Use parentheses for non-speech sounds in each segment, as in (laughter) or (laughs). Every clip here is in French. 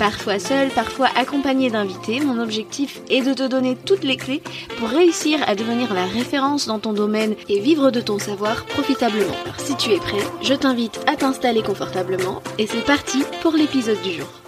Parfois seul, parfois accompagné d'invités, mon objectif est de te donner toutes les clés pour réussir à devenir la référence dans ton domaine et vivre de ton savoir profitablement. Alors si tu es prêt, je t'invite à t'installer confortablement et c'est parti pour l'épisode du jour.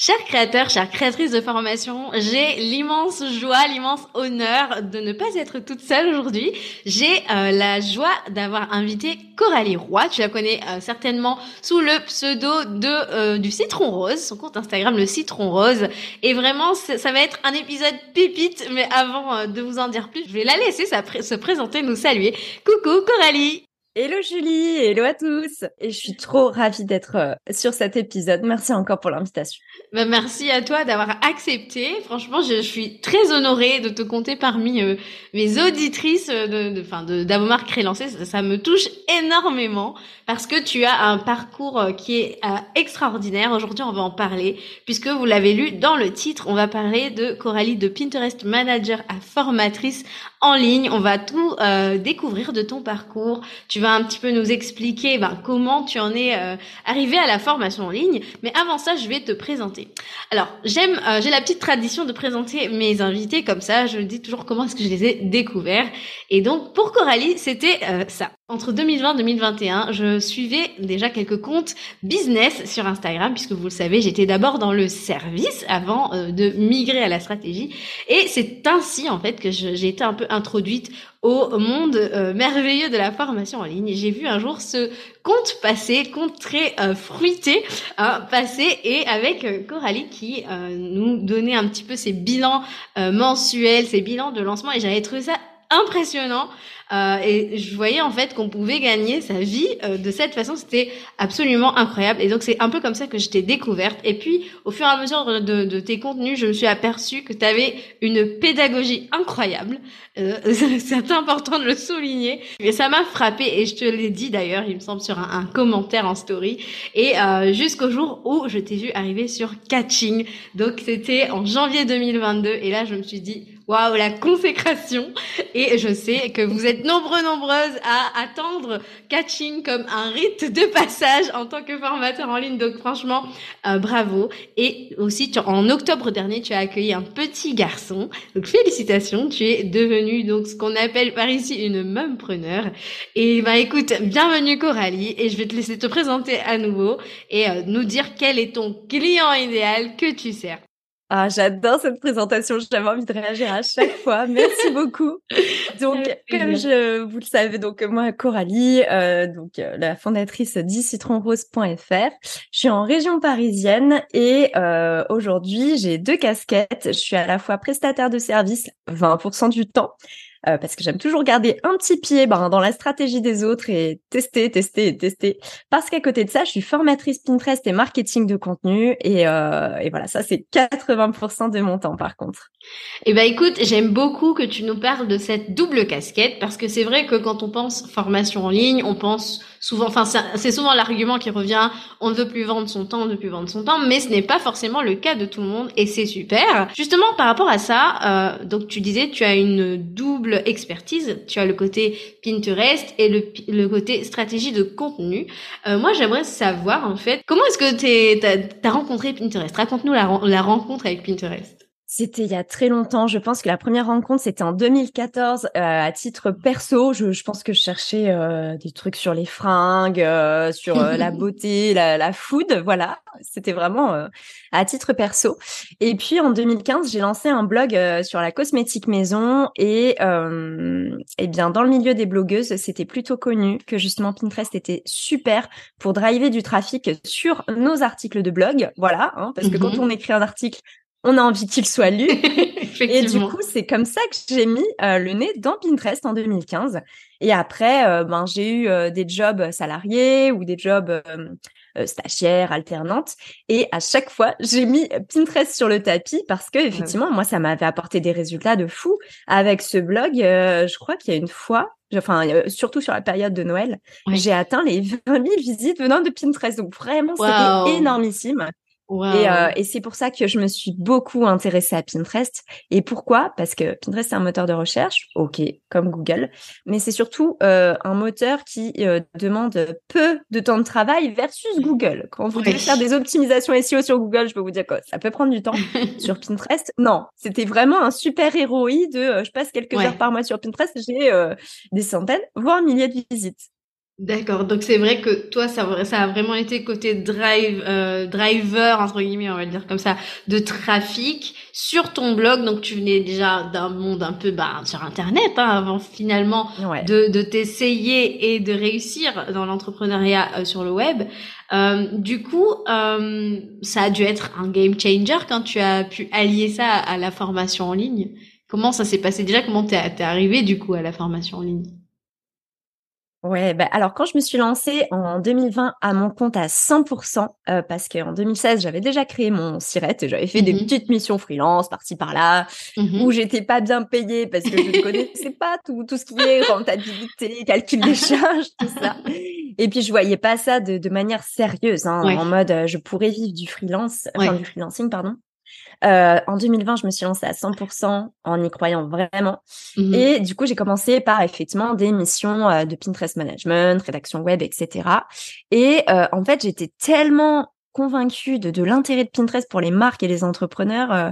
Chers créateurs, chères créatrices de formation, j'ai l'immense joie, l'immense honneur de ne pas être toute seule aujourd'hui. J'ai euh, la joie d'avoir invité Coralie Roy. Tu la connais euh, certainement sous le pseudo de euh, du Citron Rose, son compte Instagram le Citron Rose. Et vraiment, ça va être un épisode pépite. Mais avant de vous en dire plus, je vais la laisser se présenter, nous saluer. Coucou Coralie. Hello Julie, hello à tous. Et je suis trop ravie d'être euh, sur cet épisode. Merci encore pour l'invitation. Bah, merci à toi d'avoir accepté. Franchement, je, suis très honorée de te compter parmi euh, mes auditrices euh, de, enfin, de, d'Avomar Crélancé. Ça, ça, me touche énormément parce que tu as un parcours qui est extraordinaire. Aujourd'hui, on va en parler puisque vous l'avez lu dans le titre. On va parler de Coralie de Pinterest Manager à formatrice en ligne. On va tout découvrir de ton parcours. Tu vas un petit peu nous expliquer ben, comment tu en es euh, arrivé à la formation en ligne. Mais avant ça, je vais te présenter. Alors, j'aime, euh, j'ai la petite tradition de présenter mes invités comme ça. Je dis toujours comment est-ce que je les ai découverts. Et donc, pour Coralie, c'était euh, ça. Entre 2020 et 2021, je suivais déjà quelques comptes business sur Instagram, puisque vous le savez, j'étais d'abord dans le service avant de migrer à la stratégie. Et c'est ainsi, en fait, que j'ai été un peu introduite au monde euh, merveilleux de la formation en ligne. J'ai vu un jour ce compte passer, compte très euh, fruité hein, passer, et avec euh, Coralie qui nous donnait un petit peu ses bilans mensuels, ses bilans de lancement, et j'avais trouvé ça impressionnant. Euh, et je voyais en fait qu'on pouvait gagner sa vie euh, de cette façon. C'était absolument incroyable. Et donc c'est un peu comme ça que je t'ai découverte. Et puis au fur et à mesure de, de tes contenus, je me suis aperçue que tu avais une pédagogie incroyable. Euh, (laughs) c'est important de le souligner. Mais ça m'a frappé et je te l'ai dit d'ailleurs, il me semble sur un, un commentaire en story. Et euh, jusqu'au jour où je t'ai vu arriver sur Catching. Donc c'était en janvier 2022. Et là je me suis dit Waouh, la consécration Et je sais que vous êtes nombreux, nombreuses à attendre Catching comme un rite de passage en tant que formateur en ligne. Donc franchement, euh, bravo. Et aussi, en octobre dernier, tu as accueilli un petit garçon. Donc félicitations, tu es devenu donc ce qu'on appelle par ici une mumpreneur. Et bah écoute, bienvenue Coralie. Et je vais te laisser te présenter à nouveau et euh, nous dire quel est ton client idéal que tu sers. Ah, j'adore cette présentation. J'avais envie de réagir à chaque (laughs) fois. Merci beaucoup. Donc, comme je, vous le savez, donc moi, Coralie, euh, donc euh, la fondatrice d'icitronrose.fr. Je suis en région parisienne et euh, aujourd'hui, j'ai deux casquettes. Je suis à la fois prestataire de service 20% du temps euh, parce que j'aime toujours garder un petit pied ben, dans la stratégie des autres et tester, tester tester. Parce qu'à côté de ça, je suis formatrice Pinterest et marketing de contenu et, euh, et voilà, ça c'est 80% de mon temps par contre. Eh ben écoute, j'aime beaucoup que tu nous parles de cette double casquette parce que c'est vrai que quand on pense formation en ligne, on pense souvent, enfin c'est souvent l'argument qui revient, on ne veut plus vendre son temps, on ne veut plus vendre son temps, mais ce n'est pas forcément le cas de tout le monde et c'est super. Justement par rapport à ça, euh, donc tu disais tu as une double expertise, tu as le côté Pinterest et le, le côté stratégie de contenu. Euh, moi j'aimerais savoir en fait comment est-ce que tu as, rencontré Pinterest? Raconte-nous la rencontre avec Pinterest. C'était il y a très longtemps. Je pense que la première rencontre, c'était en 2014 euh, à titre perso. Je, je, pense que je cherchais euh, des trucs sur les fringues, euh, sur la (laughs) beauté, la, la, food. Voilà, c'était vraiment à titre perso. Et puis en 2015, j'ai lancé un blog sur la cosmétique maison. Et eh bien, dans le milieu des blogueuses, c'était plutôt connu que justement Pinterest était super pour driver du trafic sur nos articles de blog. Voilà, hein, parce que quand mhm. on écrit un article, on a envie qu'il soit lu. (laughs) et du coup, c'est comme ça que j'ai mis euh, le nez dans Pinterest en 2015. Et après, euh, ben, j'ai eu euh, des jobs salariés ou des jobs stagiaire, alternante. Et à chaque fois, j'ai mis Pinterest sur le tapis parce que effectivement, moi, ça m'avait apporté des résultats de fou. Avec ce blog, je crois qu'il y a une fois, enfin surtout sur la période de Noël, j'ai atteint les 20 000 visites venant de Pinterest. Donc vraiment, c'était énormissime. Euh, et, c'est pour ça que je me suis beaucoup intéressée à Pinterest. Et pourquoi? Parce que Pinterest, c'est un moteur de recherche, ok, comme Google, mais c'est surtout euh, un moteur qui euh, demande peu de temps de travail versus Google. Quand vous voulez faire des optimisations SEO sur Google, je peux vous dire que ça peut prendre du temps. (laughs) sur Pinterest, non, c'était vraiment un super héros de je passe quelques heures par mois sur Pinterest, j'ai des centaines, voire milliers de visites. D'accord, donc c'est vrai que toi, ça, ça a vraiment été côté drive, euh, driver, entre guillemets, on va le dire comme ça, de trafic sur ton blog. Donc tu venais déjà d'un monde un peu bah, sur Internet, hein, avant finalement de, de t'essayer et de réussir dans l'entrepreneuriat euh, sur le web. Euh, du coup, euh, ça a dû être un game changer quand tu as pu allier ça à la formation en ligne. Comment ça s'est passé? Déjà Comment t'es es arrivé du coup à la formation en ligne? Ouais, bah, alors quand je me suis lancée en 2020 à mon compte à 100%, euh, parce qu'en 2016 j'avais déjà créé mon sirette et j'avais fait des mmh petites missions freelance par-ci par-là, mmh où j'étais pas bien payée parce que je ne connaissais (laughs) pas tout, tout ce qui est rentabilité, calcul des charges, tout ça. Et puis je voyais pas ça de, de manière sérieuse, hein, en mode euh, je pourrais vivre du freelance, enfin du freelancing pardon. Euh, en 2020, je me suis lancée à 100% en y croyant vraiment. Mmh Et du coup, j'ai commencé par effectivement des missions euh, de Pinterest management, rédaction web, etc. Et euh, en fait, j'étais tellement convaincue de, de l'intérêt de Pinterest pour les marques et les entrepreneurs euh,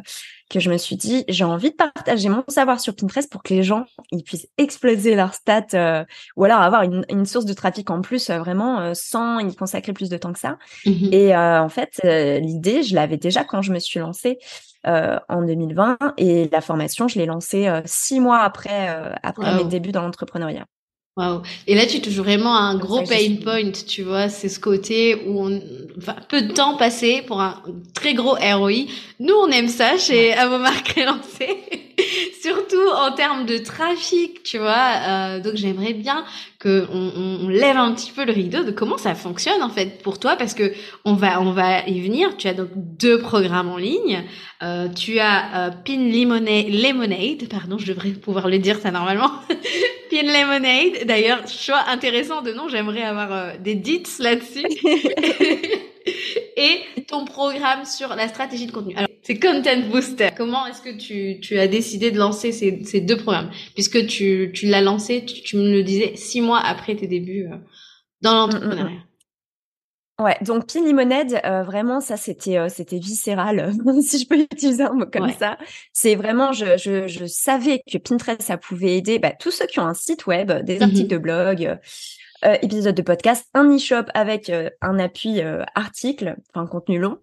que je me suis dit j'ai envie de partager mon savoir sur Pinterest pour que les gens ils puissent exploser leurs stats euh, ou alors avoir une, une, source de trafic en plus euh, vraiment sans y consacrer plus de temps que ça. Mmh et en fait l'idée je l'avais déjà quand je me suis lancée en 2020 et la formation je l'ai lancée six mois après après mes débuts dans l'entrepreneuriat. Wow. Et là, tu touches vraiment un gros pain point, tu vois. C'est ce côté où on, enfin, peu de temps passé pour un très gros ROI. Nous, on aime ça chez ouais. Avomar Crélancé. (laughs) Surtout en termes de trafic, tu vois. Euh, donc, j'aimerais bien que on, on, lève un petit peu le rideau de comment ça fonctionne, en fait, pour toi, parce que on va, on va y venir. Tu as donc deux programmes en ligne. Euh, tu as euh, Pin Lemonade, pardon, je devrais pouvoir le dire ça normalement. (laughs) Pin Lemonade. D'ailleurs, choix intéressant de nom, j'aimerais avoir euh, des dits là-dessus. (laughs) (laughs) Et ton programme sur la stratégie de contenu. Alors, c'est Content Booster. Comment est-ce que tu, tu as décidé de lancer ces, ces deux programmes? Puisque tu, tu l'as lancé, tu, tu, me le disais, six mois après tes débuts euh, dans mm, mm, mm. l'entrepreneuriat. Ouais, donc Pin Limonade, euh, vraiment ça c'était euh, c'était viscéral (laughs) si je peux utiliser un mot comme ouais. ça. C'est vraiment je, je, je savais que Pinterest ça pouvait aider bah, tous ceux qui ont un site web, des articles mm -hmm. de blog, euh, épisode de podcast, un e-shop avec euh, un appui euh, article, enfin contenu long.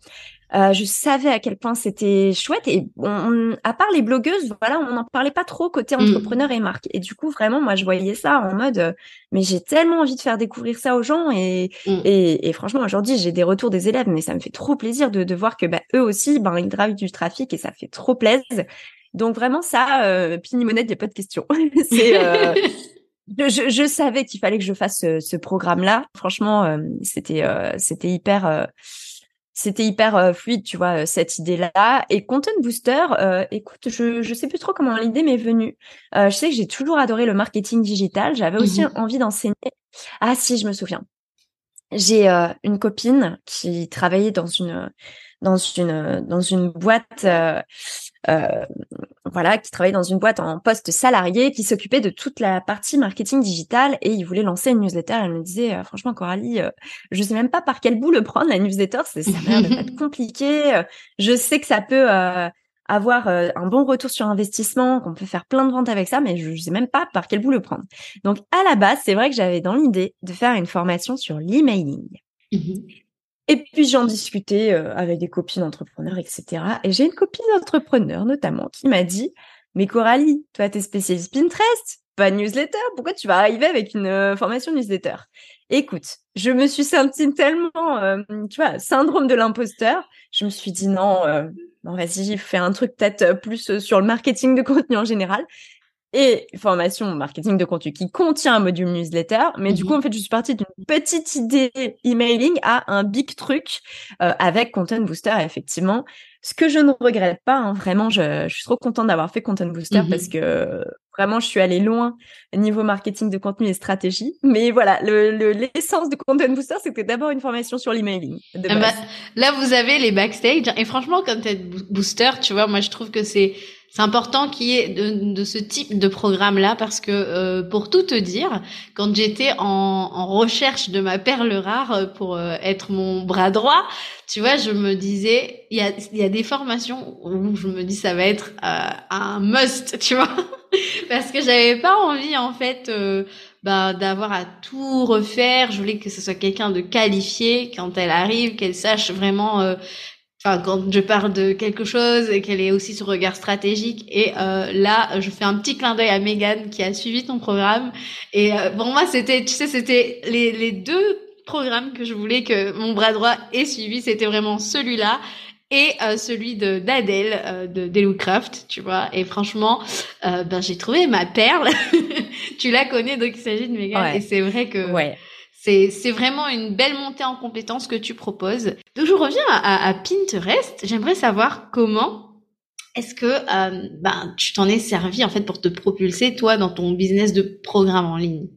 Euh, je savais à quel point c'était chouette et on, on, à part les blogueuses, voilà, on n'en parlait pas trop côté mm. entrepreneur et marque. Et du coup, vraiment, moi, je voyais ça en mode, euh, mais j'ai tellement envie de faire découvrir ça aux gens et mmh. et, et, franchement, aujourd'hui, j'ai des retours des élèves, mais ça me fait trop plaisir de, de voir que bah, eux aussi, ben ils drivent du trafic et ça fait trop plaisir. Donc vraiment ça, euh, Pinimonette, il n'y a pas de question. (laughs) c'est euh, (laughs) je, je, savais qu'il fallait que je fasse ce, ce programme-là. Franchement, euh, c'était euh, c'était hyper euh, c'était hyper fluide, tu vois, cette idée-là. Et Content Booster, écoute, je je sais plus trop comment l'idée m'est venue. je sais que j'ai toujours adoré le marketing digital. J'avais aussi mmh envie d'enseigner. Ah si, je me souviens. J'ai une copine qui travaillait dans une dans une dans une boîte euh, euh, voilà qui travaillait dans une boîte en poste salarié qui s'occupait de toute la partie marketing digital. Et il voulait lancer une newsletter. Elle me disait euh, franchement Coralie euh, je sais même pas par quel bout le prendre la newsletter. C'est ça a l'air être (laughs) compliqué. Je sais que ça peut euh, avoir un bon retour sur investissement, qu'on peut faire plein de ventes avec ça, mais je ne sais même pas par quel bout le prendre. Donc à la base, c'est vrai que j'avais dans l'idée de faire une formation sur l'emailing. Mmh et puis j'en discutais euh, avec des copines entrepreneurs, etc. Et j'ai une copine entrepreneur notamment qui m'a dit, mais Coralie, toi t'es spécialiste Pinterest, pas newsletter, pourquoi tu vas arriver avec une euh, formation newsletter? Écoute, je me suis sentie tellement, euh, tu vois, syndrome de l'imposteur. Je me suis dit non, non vas-y, fais un truc peut-être plus sur le marketing de contenu en général. Et formation marketing de contenu qui contient un module newsletter. Mais du coup, Mhm. en fait, je suis partie d'une petite idée emailing à un big truc euh, avec Content Booster, effectivement. Ce que je ne regrette pas, hein, vraiment, je, je suis trop contente d'avoir fait Content Booster Mhm. parce que vraiment, je suis allée loin niveau marketing de contenu et stratégie. Mais voilà, le- le- l'essence de Content Booster, c'était d'abord une formation sur l'emailing. Ah bah, base. là, vous avez les backstage. Et franchement, Content Booster, tu vois, moi, je trouve que c'est c'est important qu'il y ait de, de ce type de programme-là parce que, euh, pour tout te dire, quand j'étais en, en recherche de ma perle rare euh, pour euh, être mon bras droit, tu vois, je me disais, il y a, y a des formations où je me dis ça va être euh, un must, tu vois, (laughs) parce que j'avais pas envie en fait. euh, bah, d'avoir à tout refaire. Je voulais que ce soit quelqu'un de qualifié quand elle arrive, qu'elle sache vraiment. euh, Enfin, quand je parle de quelque chose et qu'elle ait aussi ce regard stratégique. Et euh, là, je fais un petit clin d'œil à Megan qui a suivi ton programme. Et euh, pour moi, c'était, tu sais, c'était les, les deux programmes que je voulais que mon bras droit ait suivi. C'était vraiment celui-là et euh, celui de d'Adèle euh, de Delucraft, tu vois. Et franchement, euh, ben j'ai trouvé ma perle. (laughs) tu la connais, donc il s'agit de Megan. Ouais. Et c'est vrai que Ouais. C'est vraiment une belle montée en compétences que tu proposes. Donc je reviens à, Pinterest. J'aimerais savoir comment est-ce que euh, ben tu t'en es servi en fait pour te propulser toi dans ton business de programme en ligne?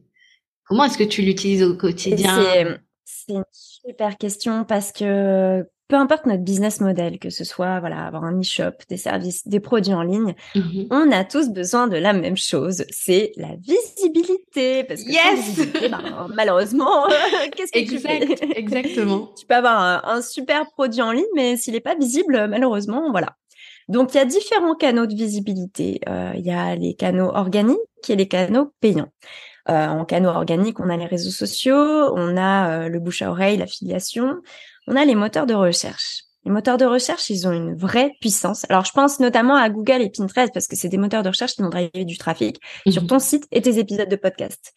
Comment est-ce que tu l'utilises au quotidien? C'est une super question parce que peu importe notre business model, que ce soit voilà avoir un e-shop, des services, des produits en ligne, Mhm. on a tous besoin de la même chose, c'est la visibilité. Parce que Yes visibilité, ben, (laughs) malheureusement, (laughs) qu'est-ce que tu fais? Exact, exactement. (laughs) Tu peux avoir un, un super produit en ligne, mais s'il n'est pas visible, malheureusement, voilà. Donc, il y a différents canaux de visibilité. Euh, il y a les canaux organiques et les canaux payants. Euh, en canaux organiques, on a les réseaux sociaux, on a euh, le bouche à oreille, l'affiliation, on a les moteurs de recherche. Les moteurs de recherche, ils ont une vraie puissance. Alors, je pense notamment à Google et Pinterest parce que c'est des moteurs de recherche qui vont driver du trafic sur Mhm. ton site et tes épisodes de podcast.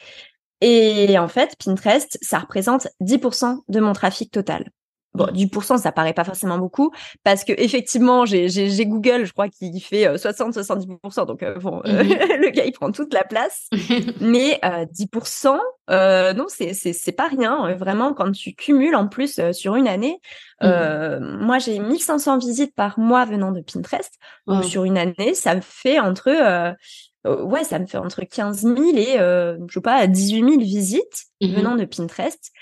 Et en fait, Pinterest, ça représente 10% de mon trafic total. Bon, 10%, ça paraît pas forcément beaucoup parce que effectivement, j'ai Google, je crois qu'il fait 60-70%, donc euh, bon, euh, Mhm. (laughs) le gars il prend toute la place. (laughs) Mais euh, 10%, euh, non, c'est pas rien. euh, Vraiment, quand tu cumules en plus euh, sur une année, euh, moi j'ai 1500 visites par mois venant de Pinterest. Donc sur une année, ça me fait entre euh, euh, ouais, ça me fait entre 15 000 et euh, je sais pas 18 000 visites venant de Pinterest.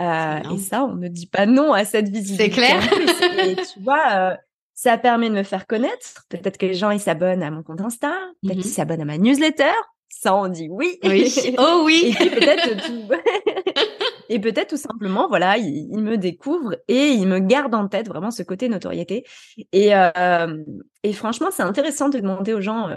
Euh, et ça, on ne dit pas non à cette visibilité. clair. en plus. Et tu vois, euh, ça permet de me faire connaître. Peut-être que les gens ils s'abonnent à mon compte Insta, peut-être Mhm. qu'ils s'abonnent à ma newsletter. Ça, on dit oui. Oui. (laughs) Oh oui. puis peut-être (laughs) tout... (laughs) et peut-être tout simplement, voilà, ils, ils me découvrent et ils me gardent en tête vraiment ce côté notoriété. Et, euh, et franchement, c'est intéressant de demander aux gens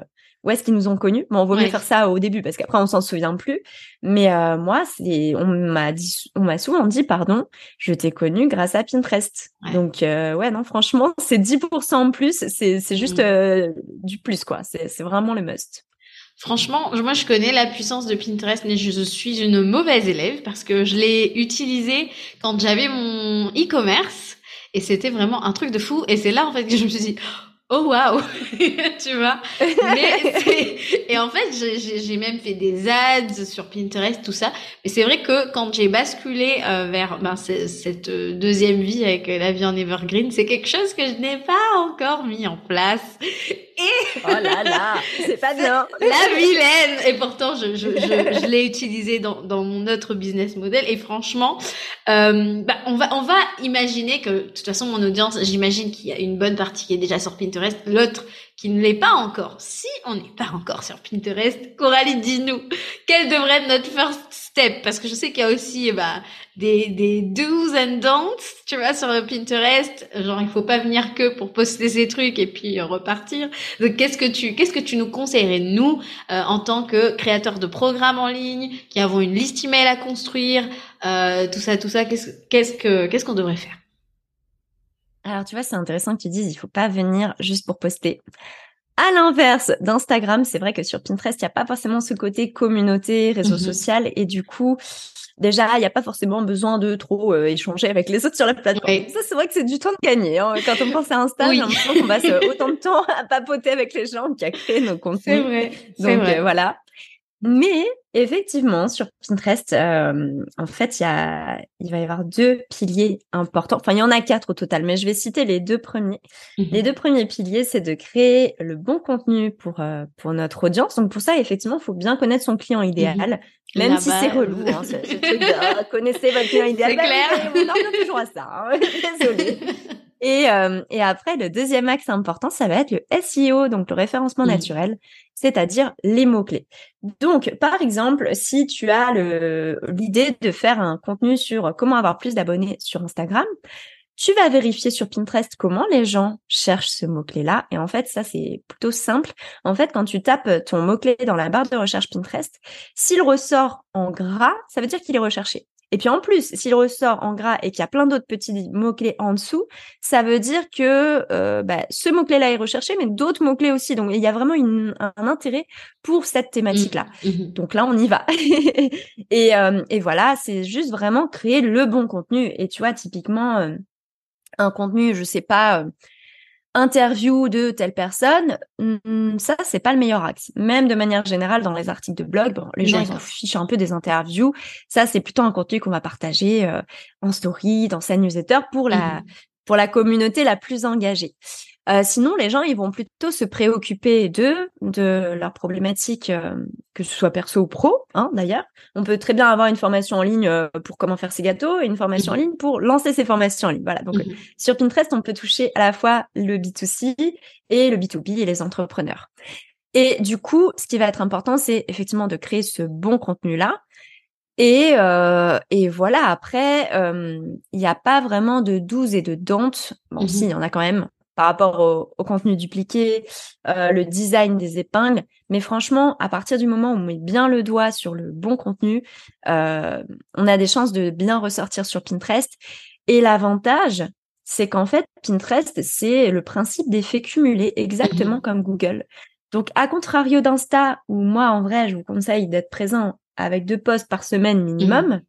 où est-ce qu'ils nous ont connus. Bon, on vaut mieux Ouais. faire ça au début parce qu'après on s'en souvient plus. Mais euh, moi, c'est, on m'a dit, on m'a souvent dit, pardon, je t'ai connu grâce à Pinterest. Ouais. Donc euh, ouais, non, franchement, (laughs) c'est 10% en plus. C'est c'est juste euh, du plus quoi. C'est c'est vraiment le must. Franchement, moi je connais la puissance de Pinterest, mais je suis une mauvaise élève parce que je l'ai utilisé quand j'avais mon e-commerce et c'était vraiment un truc de fou. Et c'est là en fait que je me suis dit, oh waouh, (laughs) tu vois. Mais (laughs) et en fait, j'ai- même fait des ads sur Pinterest, tout ça. Mais c'est vrai que quand j'ai basculé euh, vers ben, ce- cette euh, deuxième vie avec euh, la vie en evergreen, c'est quelque chose que je n'ai pas encore mis en place. Oh là là, c'est pas bien. (laughs) La vilaine Et pourtant, je, je, je, je l'ai utilisé dans, dans mon autre business model. Et franchement, euh, bah, on, va, on va imaginer que, de toute façon, mon audience, j'imagine qu'il y a une bonne partie qui est déjà sur Pinterest, l'autre qui ne l'est pas encore. Si on n'est pas encore sur Pinterest, Coralie, dis-nous, quel devrait être notre first step? Parce que je sais qu'il y a aussi bah, des, des do's and don'ts, tu vois, sur Pinterest. Genre, il faut pas venir que pour poster ses trucs et puis euh, repartir. Donc, qu'est-ce que tu, qu'est-ce que tu nous conseillerais, nous, euh, en tant que créateurs de programmes en ligne, qui avons une liste email à construire, euh, tout ça, tout ça, qu'est-ce, qu'est-ce que, qu'est-ce qu'on devrait faire? Alors tu vois, c'est intéressant que tu dises, il faut pas venir juste pour poster. À l'inverse d'Instagram, c'est vrai que sur Pinterest, il n'y a pas forcément ce côté communauté, réseau Mhm. social, et du coup, déjà, il n'y a pas forcément besoin de trop euh, échanger avec les autres sur la plateforme. Ouais. Ça, c'est vrai que c'est du temps de gagner. hein. Quand on pense à Insta, Oui. j'ai l'impression qu'on passe euh, autant de temps à papoter avec les gens qu'à créer nos contenus. C'est vrai. Donc vrai. euh, voilà. Mais effectivement, sur Pinterest, euh, en fait, il y a, il va y avoir deux piliers importants. Enfin, il y en a quatre au total, mais je vais citer les deux premiers. Mhm. Les deux premiers piliers, c'est de créer le bon contenu pour euh, pour notre audience. Donc pour ça, effectivement, il faut bien connaître son client idéal, même La si c'est relou. Hein, ce, ce truc de ah, connaissez votre client (laughs) idéal. C'est Bah clair. on en toujours à ça. hein. (laughs) Désolée. (laughs) Et, euh, et après, le deuxième axe important, ça va être le SEO, donc le référencement Mhm. naturel, c'est-à-dire les mots-clés. Donc, par exemple, si tu as l'idée de faire un contenu sur comment avoir plus d'abonnés sur Instagram, tu vas vérifier sur Pinterest comment les gens cherchent ce mot-clé-là. Et en fait, ça, c'est plutôt simple. En fait, quand tu tapes ton mot-clé dans la barre de recherche Pinterest, s'il ressort en gras, ça veut dire qu'il est recherché. Et puis en plus, s'il ressort en gras et qu'il y a plein d'autres petits mots-clés en dessous, ça veut dire que euh, bah, ce mot-clé-là est recherché, mais d'autres mots-clés aussi. Donc, il y a vraiment une- un, intérêt pour cette thématique-là. Mhm. Donc là, on y va. (laughs) et, euh, et voilà, c'est juste vraiment créer le bon contenu. Et tu vois, typiquement, euh, un contenu, je sais pas, euh, interview de telle personne, hum, ça, c'est pas le meilleur axe. Même de manière générale, dans les articles de blog, bon, les gens, ils D'accord. fichent un peu des interviews. Ça, c'est plutôt un contenu qu'on va partager euh, en story, dans sa newsletter pour la, Mhm. pour la communauté la plus engagée. Euh, sinon, les gens, ils vont plutôt se préoccuper d'eux, de leurs problématiques, euh, que ce soit perso ou pro, hein, d'ailleurs. On peut très bien avoir une formation en ligne euh, pour comment faire ses gâteaux et une formation en ligne pour lancer ses formations en ligne. Voilà. Donc, Mhm. sur Pinterest, on peut toucher à la fois le B2C et le B2B et les entrepreneurs. Et du coup, ce qui va être important, c'est effectivement de créer ce bon contenu-là. Et, euh, et voilà, après, euh, il n'y a pas vraiment de 12 et de dante. Bon, Mhm. si, il y en a quand même par rapport au, au contenu dupliqué, euh, le design des épingles. Mais franchement, à partir du moment où on met bien le doigt sur le bon contenu, euh, on a des chances de bien ressortir sur Pinterest. Et l'avantage, c'est qu'en fait, Pinterest, c'est le principe d'effet cumulé, exactement comme Google. Donc, à contrario d'Insta, où moi, en vrai, je vous conseille d'être présent avec deux posts par semaine minimum,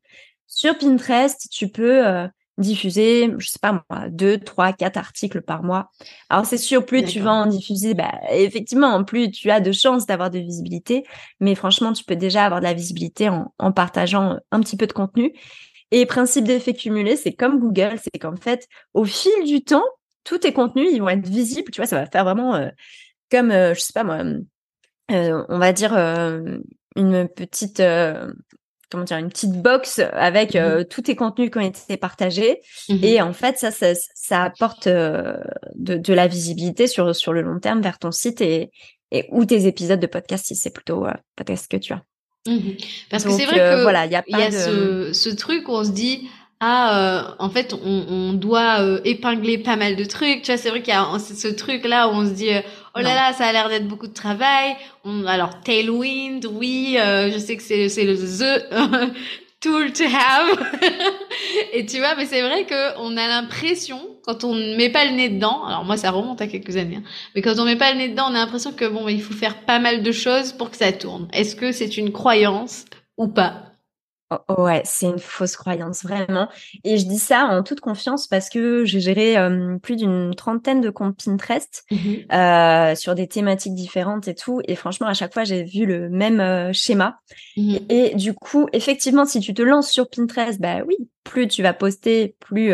sur Pinterest, tu peux euh, diffuser, je sais pas moi, deux, trois, quatre articles par mois. Alors, c'est sûr, plus tu vas en diffuser, bah, effectivement, plus tu as de chances d'avoir de visibilité. Mais franchement, tu peux déjà avoir de la visibilité en, en partageant un petit peu de contenu. Et principe d'effet cumulé, c'est comme Google, c'est qu'en fait, au fil du temps, tous tes contenus, ils vont être visibles. Tu vois, ça va faire vraiment euh, comme, euh, je sais pas moi, euh, on va dire euh, une petite, euh, comment dire, une petite box avec euh, tous tes contenus qui ont été partagés. Mhm. Et en fait, ça, ça, ça apporte euh, de, de la visibilité sur, sur le long terme vers ton site et, et ou tes épisodes de podcast si c'est plutôt euh, podcast que tu as. Mhm. Parce que c'est vrai euh, que voilà, il y a pas y a de ce, ce truc où on se dit ah euh, en fait on, on doit euh, épingler pas mal de trucs tu vois c'est vrai qu'il y a ce truc là où on se dit euh, oh là Non. là ça a l'air d'être beaucoup de travail. On, alors Tailwind oui euh, je sais que c'est c'est le the (laughs) tool to have. (laughs) Et tu vois mais c'est vrai que on a l'impression quand on ne met pas le nez dedans alors moi ça remonte à quelques années hein, mais quand on met pas le nez dedans on a l'impression que bon il faut faire pas mal de choses pour que ça tourne. Est-ce que c'est une croyance ou pas? Oh, ouais, c'est une fausse croyance, vraiment. Et je dis ça en toute confiance parce que j'ai géré euh, plus d'une trentaine de comptes Pinterest euh, sur des thématiques différentes et tout. Et franchement, à chaque fois, j'ai vu le même euh, schéma. Mhm. Et du coup, effectivement, si tu te lances sur Pinterest, bah oui, plus tu vas poster, plus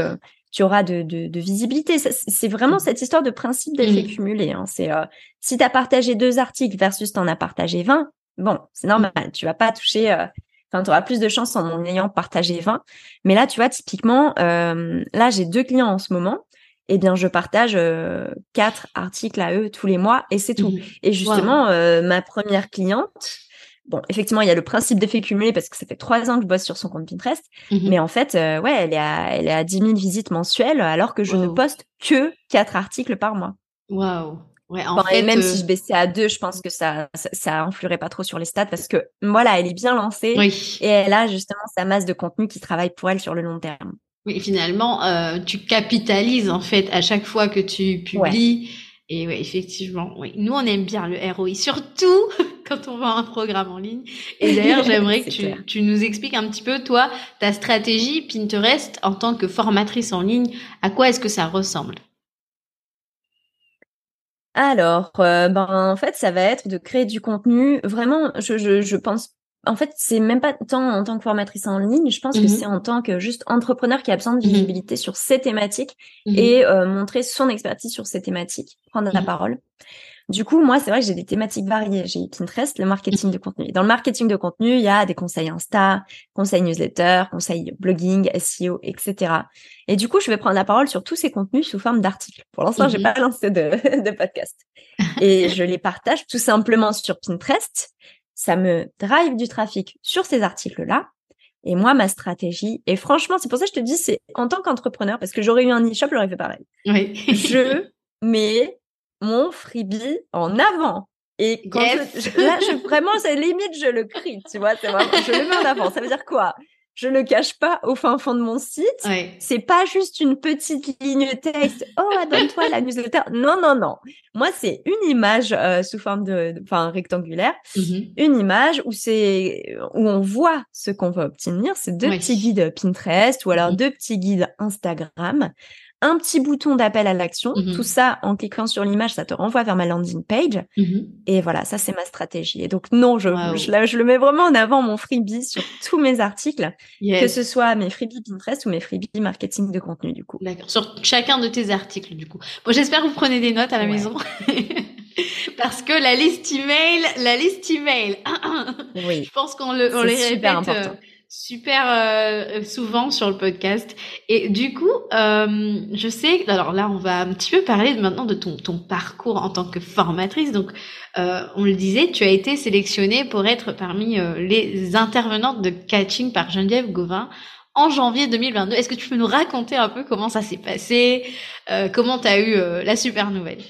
tu auras de, de, de visibilité. C'est vraiment cette histoire de principe d'effet Mhm. cumulé. Hein. C'est si tu as partagé deux articles versus tu en as partagé 20, bon, c'est normal. Tu vas pas toucher... Enfin, tu auras plus de chance en en ayant partagé 20. Mais là, tu vois, typiquement, euh, là, j'ai deux clients en ce moment. Eh bien, je partage euh, quatre articles à eux tous les mois et c'est tout. Mhm. Et justement, euh, ma première cliente, bon, effectivement, il y a le principe d'effet cumulé parce que ça fait trois ans que je bosse sur son compte Pinterest. Mhm. Mais en fait, euh, ouais, elle est, à, elle est à 10 000 visites mensuelles alors que je ne poste que quatre articles par mois. Waouh. Ouais, en Enfin, et fait, même euh, si je baissais à deux, je pense que ça, ça, ça influerait pas trop sur les stats parce que voilà, elle est bien lancée oui. et elle a justement sa masse de contenu qui travaille pour elle sur le long terme. Oui, finalement, euh, tu capitalises en fait à chaque fois que tu publies Et ouais, effectivement, oui. Nous, on aime bien le ROI, surtout (laughs) quand on vend un programme en ligne. Et d'ailleurs, (laughs) j'aimerais que tu, tu, nous expliques un petit peu, toi, ta stratégie Pinterest en tant que formatrice en ligne. À quoi est-ce que ça ressemble? Alors, euh, ben en fait, ça va être de créer du contenu. Vraiment, je, je, je pense en fait, c'est même pas tant en tant que formatrice en ligne, je pense que mmh c'est en tant que juste entrepreneur qui a besoin de mmh visibilité sur ces thématiques mmh et euh, montrer son expertise sur ces thématiques, prendre la parole. Du coup, moi, c'est vrai que j'ai des thématiques variées. J'ai Pinterest, le marketing de contenu. Dans le marketing de contenu, il y a des conseils Insta, conseils newsletter, conseils blogging, SEO, etc. Et du coup, je vais prendre la parole sur tous ces contenus sous forme d'articles. Pour l'instant, j'ai pas lancé de, (laughs) de podcast. Et je les partage tout simplement sur Pinterest ça me drive du trafic sur ces articles-là. Et moi, ma stratégie, et franchement, c'est pour ça que je te dis, c'est en tant qu'entrepreneur, parce que j'aurais eu un e-shop, j'aurais fait pareil. Oui. je (laughs) mets mon freebie en avant. Et quand je, là, je, vraiment, c'est limite, je le crie, tu vois, c'est vraiment, je le mets en avant. Ça veut dire quoi? je le cache pas au fin fond de mon site. C'est pas juste une petite ligne texte. Oh, abonne-toi la newsletter. Non, non, non. Moi, c'est une image euh, sous forme de, enfin rectangulaire, mm-hmm. une image où c'est où on voit ce qu'on va obtenir. C'est deux petits guides Pinterest ou alors mm-hmm. deux petits guides Instagram un petit bouton d'appel à l'action. Mmh Tout ça, en cliquant sur l'image, ça te renvoie vers ma landing page. Mmh Et voilà, ça, c'est ma stratégie. Et donc, non, je, je, le mets vraiment en avant, mon freebie, sur tous mes articles, que ce soit mes freebies Pinterest ou mes freebies marketing de contenu, du coup. D'accord. Sur chacun de tes articles, du coup. Bon, j'espère que vous prenez des notes à la maison. (laughs) Parce que la liste email, la liste email. (clears throat) oui. Je pense qu'on le, on les répète. Euh, important super euh, souvent sur le podcast. Et du coup, euh, je sais, alors là, on va un petit peu parler maintenant de ton, ton parcours en tant que formatrice. Donc, euh, on le disait, tu as été sélectionnée pour être parmi euh, les intervenantes de catching par Geneviève Gauvin en janvier 2022. Est-ce que tu peux nous raconter un peu comment ça s'est passé, euh, comment tu as eu la super nouvelle?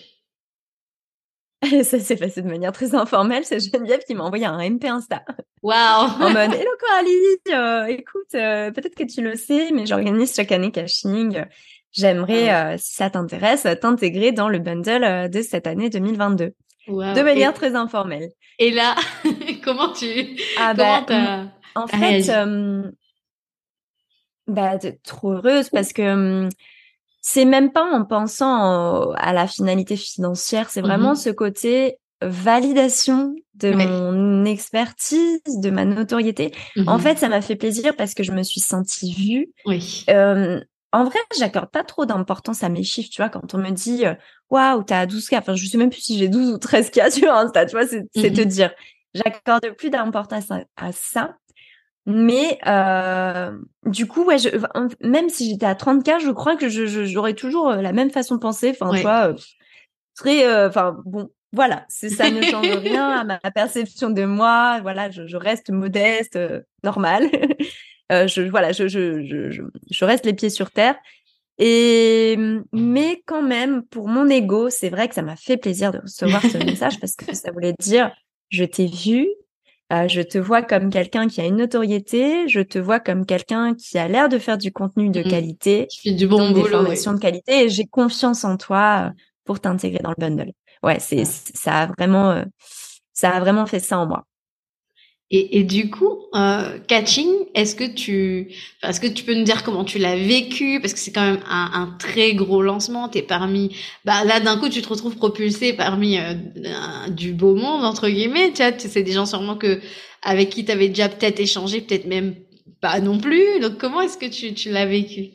(laughs) ça s'est passé de manière très informelle. C'est Geneviève qui m'a envoyé un MP Insta. Waouh (laughs) En mode Hello Coralie, euh, écoute, euh, peut-être que tu le sais, mais j'organise chaque année Caching. J'aimerais, euh, si ça t'intéresse, t'intégrer dans le bundle de cette année 2022. De manière très informelle. Et là, (laughs) comment tu ah, bah, En fait, bah, trop heureuse parce que c'est même pas en pensant à la finalité financière, c'est vraiment mmh ce côté validation de mon expertise, de ma notoriété. En mmh fait, ça m'a fait plaisir parce que je me suis sentie vue. Oui. en vrai, j'accorde pas trop d'importance à mes chiffres, tu vois, quand on me dit waouh, t'as 12K, enfin je sais même plus si j'ai 12 ou 13K (laughs) sur Insta, tu vois, c'est mmh te dire. J'accorde plus d'importance à, ça. Mais euh, du coup, ouais, je, même si j'étais à 30K, je crois que j'aurais toujours euh, la même façon de penser. Enfin, tu vois, euh, très, enfin, bon, voilà, ça ne change (laughs) rien à ma perception de moi. Voilà, je, je reste modeste, euh, normal. (laughs) je, voilà, je, je reste les pieds sur terre. Et mais quand même, pour mon ego, c'est vrai que ça m'a fait plaisir de recevoir ce (laughs) message parce que ça voulait dire je t'ai vu, euh, je te vois comme quelqu'un qui a une notoriété, je te vois comme quelqu'un qui a l'air de faire du contenu de mmh. qualité, qui fait du bon boulot, des formations de qualité, et j'ai confiance en toi euh, pour t'intégrer dans le bundle. Ouais, c'est ça a vraiment euh, ça a vraiment fait ça en moi. Et, et du coup, euh, catching, est-ce que tu, est-ce que tu peux nous dire comment tu l'as vécu? Parce que c'est quand même un, un, très gros lancement. T'es parmi, bah là d'un coup tu te retrouves propulsé parmi euh, du beau monde entre guillemets. Tu vois, c'est des gens sûrement que avec qui t'avais déjà peut-être échangé, peut-être même pas non plus. Donc comment est-ce que tu, tu l'as vécu?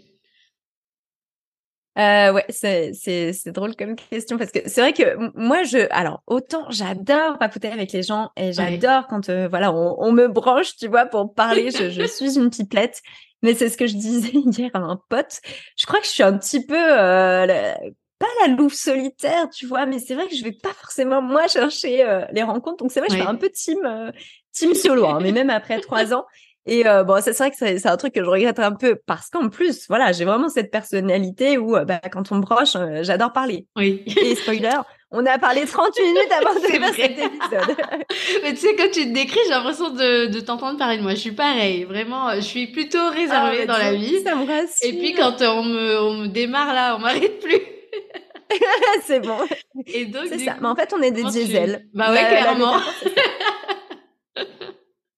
Euh, ouais, c'est c'est c'est drôle comme question parce que c'est vrai que moi je alors autant j'adore papoter avec les gens et j'adore quand euh, voilà on, on, me branche tu vois pour parler je, je (laughs) suis une pipelette. Mais c'est ce que je disais (laughs) hier à un pote. Je crois que je suis un petit peu euh, pas la louve solitaire tu vois mais c'est vrai que je vais pas forcément moi chercher euh, les rencontres. Donc c'est vrai que je fais un peu team euh, team solo hein, mais même après trois (laughs) ans et euh, bon, c'est vrai que c'est un truc que je regrette un peu parce qu'en plus, voilà, j'ai vraiment cette personnalité où euh, bah, quand on me broche, euh, j'adore parler. Oui. Et spoiler, (laughs) on a parlé 30 minutes avant de faire cet épisode. (laughs) Mais tu sais, quand tu te décris, j'ai l'impression de, de t'entendre parler de moi. Je suis pareil, vraiment, je suis plutôt réservée ah, dans la vie. Ça me rassure. Et puis quand on me, on me démarre là, on m'arrête plus. (laughs) c'est bon. Et donc, c'est ça. coup, Mais en fait, on est des tu- diesels. Bah ouais, La- la clairement.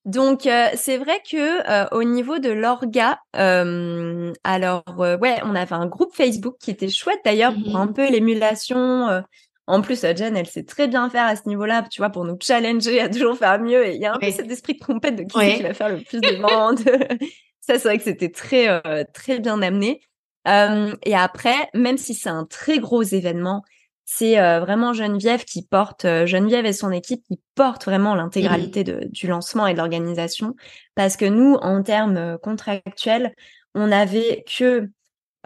Donc euh, c'est vrai que euh, au niveau de l'orga, euh, alors euh, ouais, on avait un groupe Facebook qui était chouette d'ailleurs pour un peu l'émulation. euh. En plus, Jen, elle sait très bien faire à ce niveau-là, tu vois, pour nous challenger à toujours faire mieux. Et il y a un Ouais. peu cet esprit de compète de qui Ouais. c'est qui va faire le plus de (laughs) ventes. (laughs) Ça, c'est vrai que c'était très euh, très bien amené. Euh, et après, même si c'est un très gros événement, c'est euh, vraiment Geneviève qui porte, euh, Geneviève et son équipe qui portent vraiment l'intégralité de- du lancement et de l'organisation. Parce que nous, en termes euh, contractuels, on avait que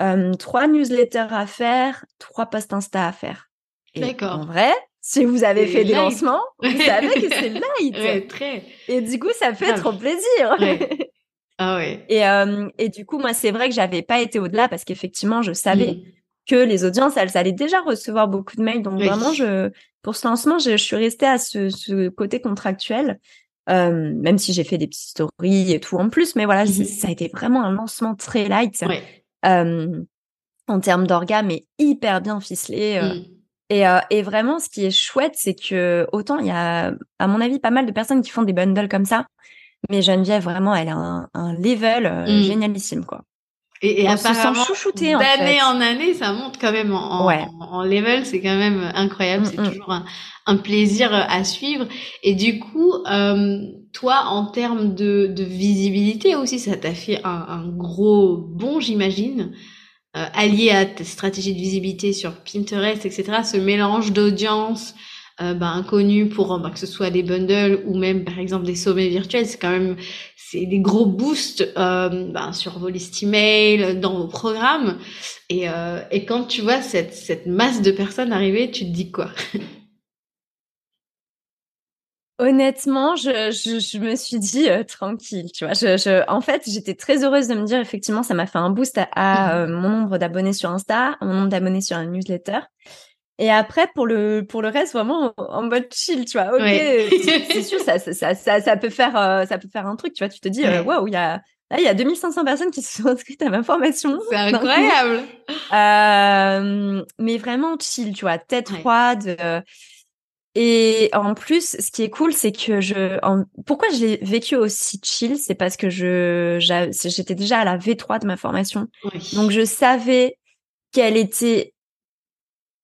euh, trois newsletters à faire, trois posts Insta à faire. D'accord. En vrai, si vous avez fait des light. lancements, vous (laughs) savez que c'est light. Ouais, très. Et du coup, ça fait trop plaisir. Ouais. (laughs) Ah ouais. Et, et du coup, moi, c'est vrai que j'avais pas été au-delà parce qu'effectivement, je savais Mhm. Que les audiences, elles allaient déjà recevoir beaucoup de mails. Donc Oui. vraiment, je, pour ce lancement, je, je suis restée à ce, ce côté contractuel, euh, même si j'ai fait des petites stories et tout en plus. Mais voilà, Mhm. ça a été vraiment un lancement très light Ouais. euh, en termes d'orga, mais hyper bien ficelé. euh. Mhm. Et, euh, et vraiment, ce qui est chouette, c'est que autant il y a, à mon avis, pas mal de personnes qui font des bundles comme ça. Mais Geneviève, vraiment, elle a un, un level euh, Mm. génialissime, quoi. Et, et On se sent apparemment, chouchouté, en d'année en année, ça monte quand même en, en, Ouais. en level. C'est quand même incroyable. C'est Mm, mm. toujours un, un plaisir à suivre. Et du coup, euh, toi, en termes de, de visibilité aussi, ça t'a fait un, un gros bond, j'imagine, euh, allié à ta stratégie de visibilité sur Pinterest, etc. Ce mélange d'audience euh, inconnue pour euh, ben, que ce soit des bundles ou même par exemple des sommets virtuels, c'est quand même c'est des gros boosts euh, ben, sur vos listes email, dans vos programmes. Et, euh, et quand tu vois cette, cette masse de personnes arriver, tu te dis quoi? (laughs) Honnêtement, je, je, je me suis dit euh, tranquille, tu vois. Je, je, en fait, j'étais très heureuse de me dire effectivement, ça m'a fait un boost à, à, (laughs) euh, mon nombre d'abonnés sur Insta, mon nombre d'abonnés sur un newsletter. Et après, pour le pour le reste, vraiment en, mode chill, tu vois. Ok, Ouais. c'est sûr, ça, ça, ça, ça, peut faire euh, ça peut faire un truc, tu vois. Tu te dis, euh, waouh, il y a là, il y a 2500 personnes qui se sont inscrites à ma formation. C'est (laughs) incroyable Euh, mais vraiment chill, tu vois, tête Ouais. froide. euh, et en plus, ce qui est cool, c'est que je, en- pourquoi je l'ai vécu aussi chill, c'est parce que je, j'étais déjà à la V3 de ma formation, Oui. donc je savais qu'elle était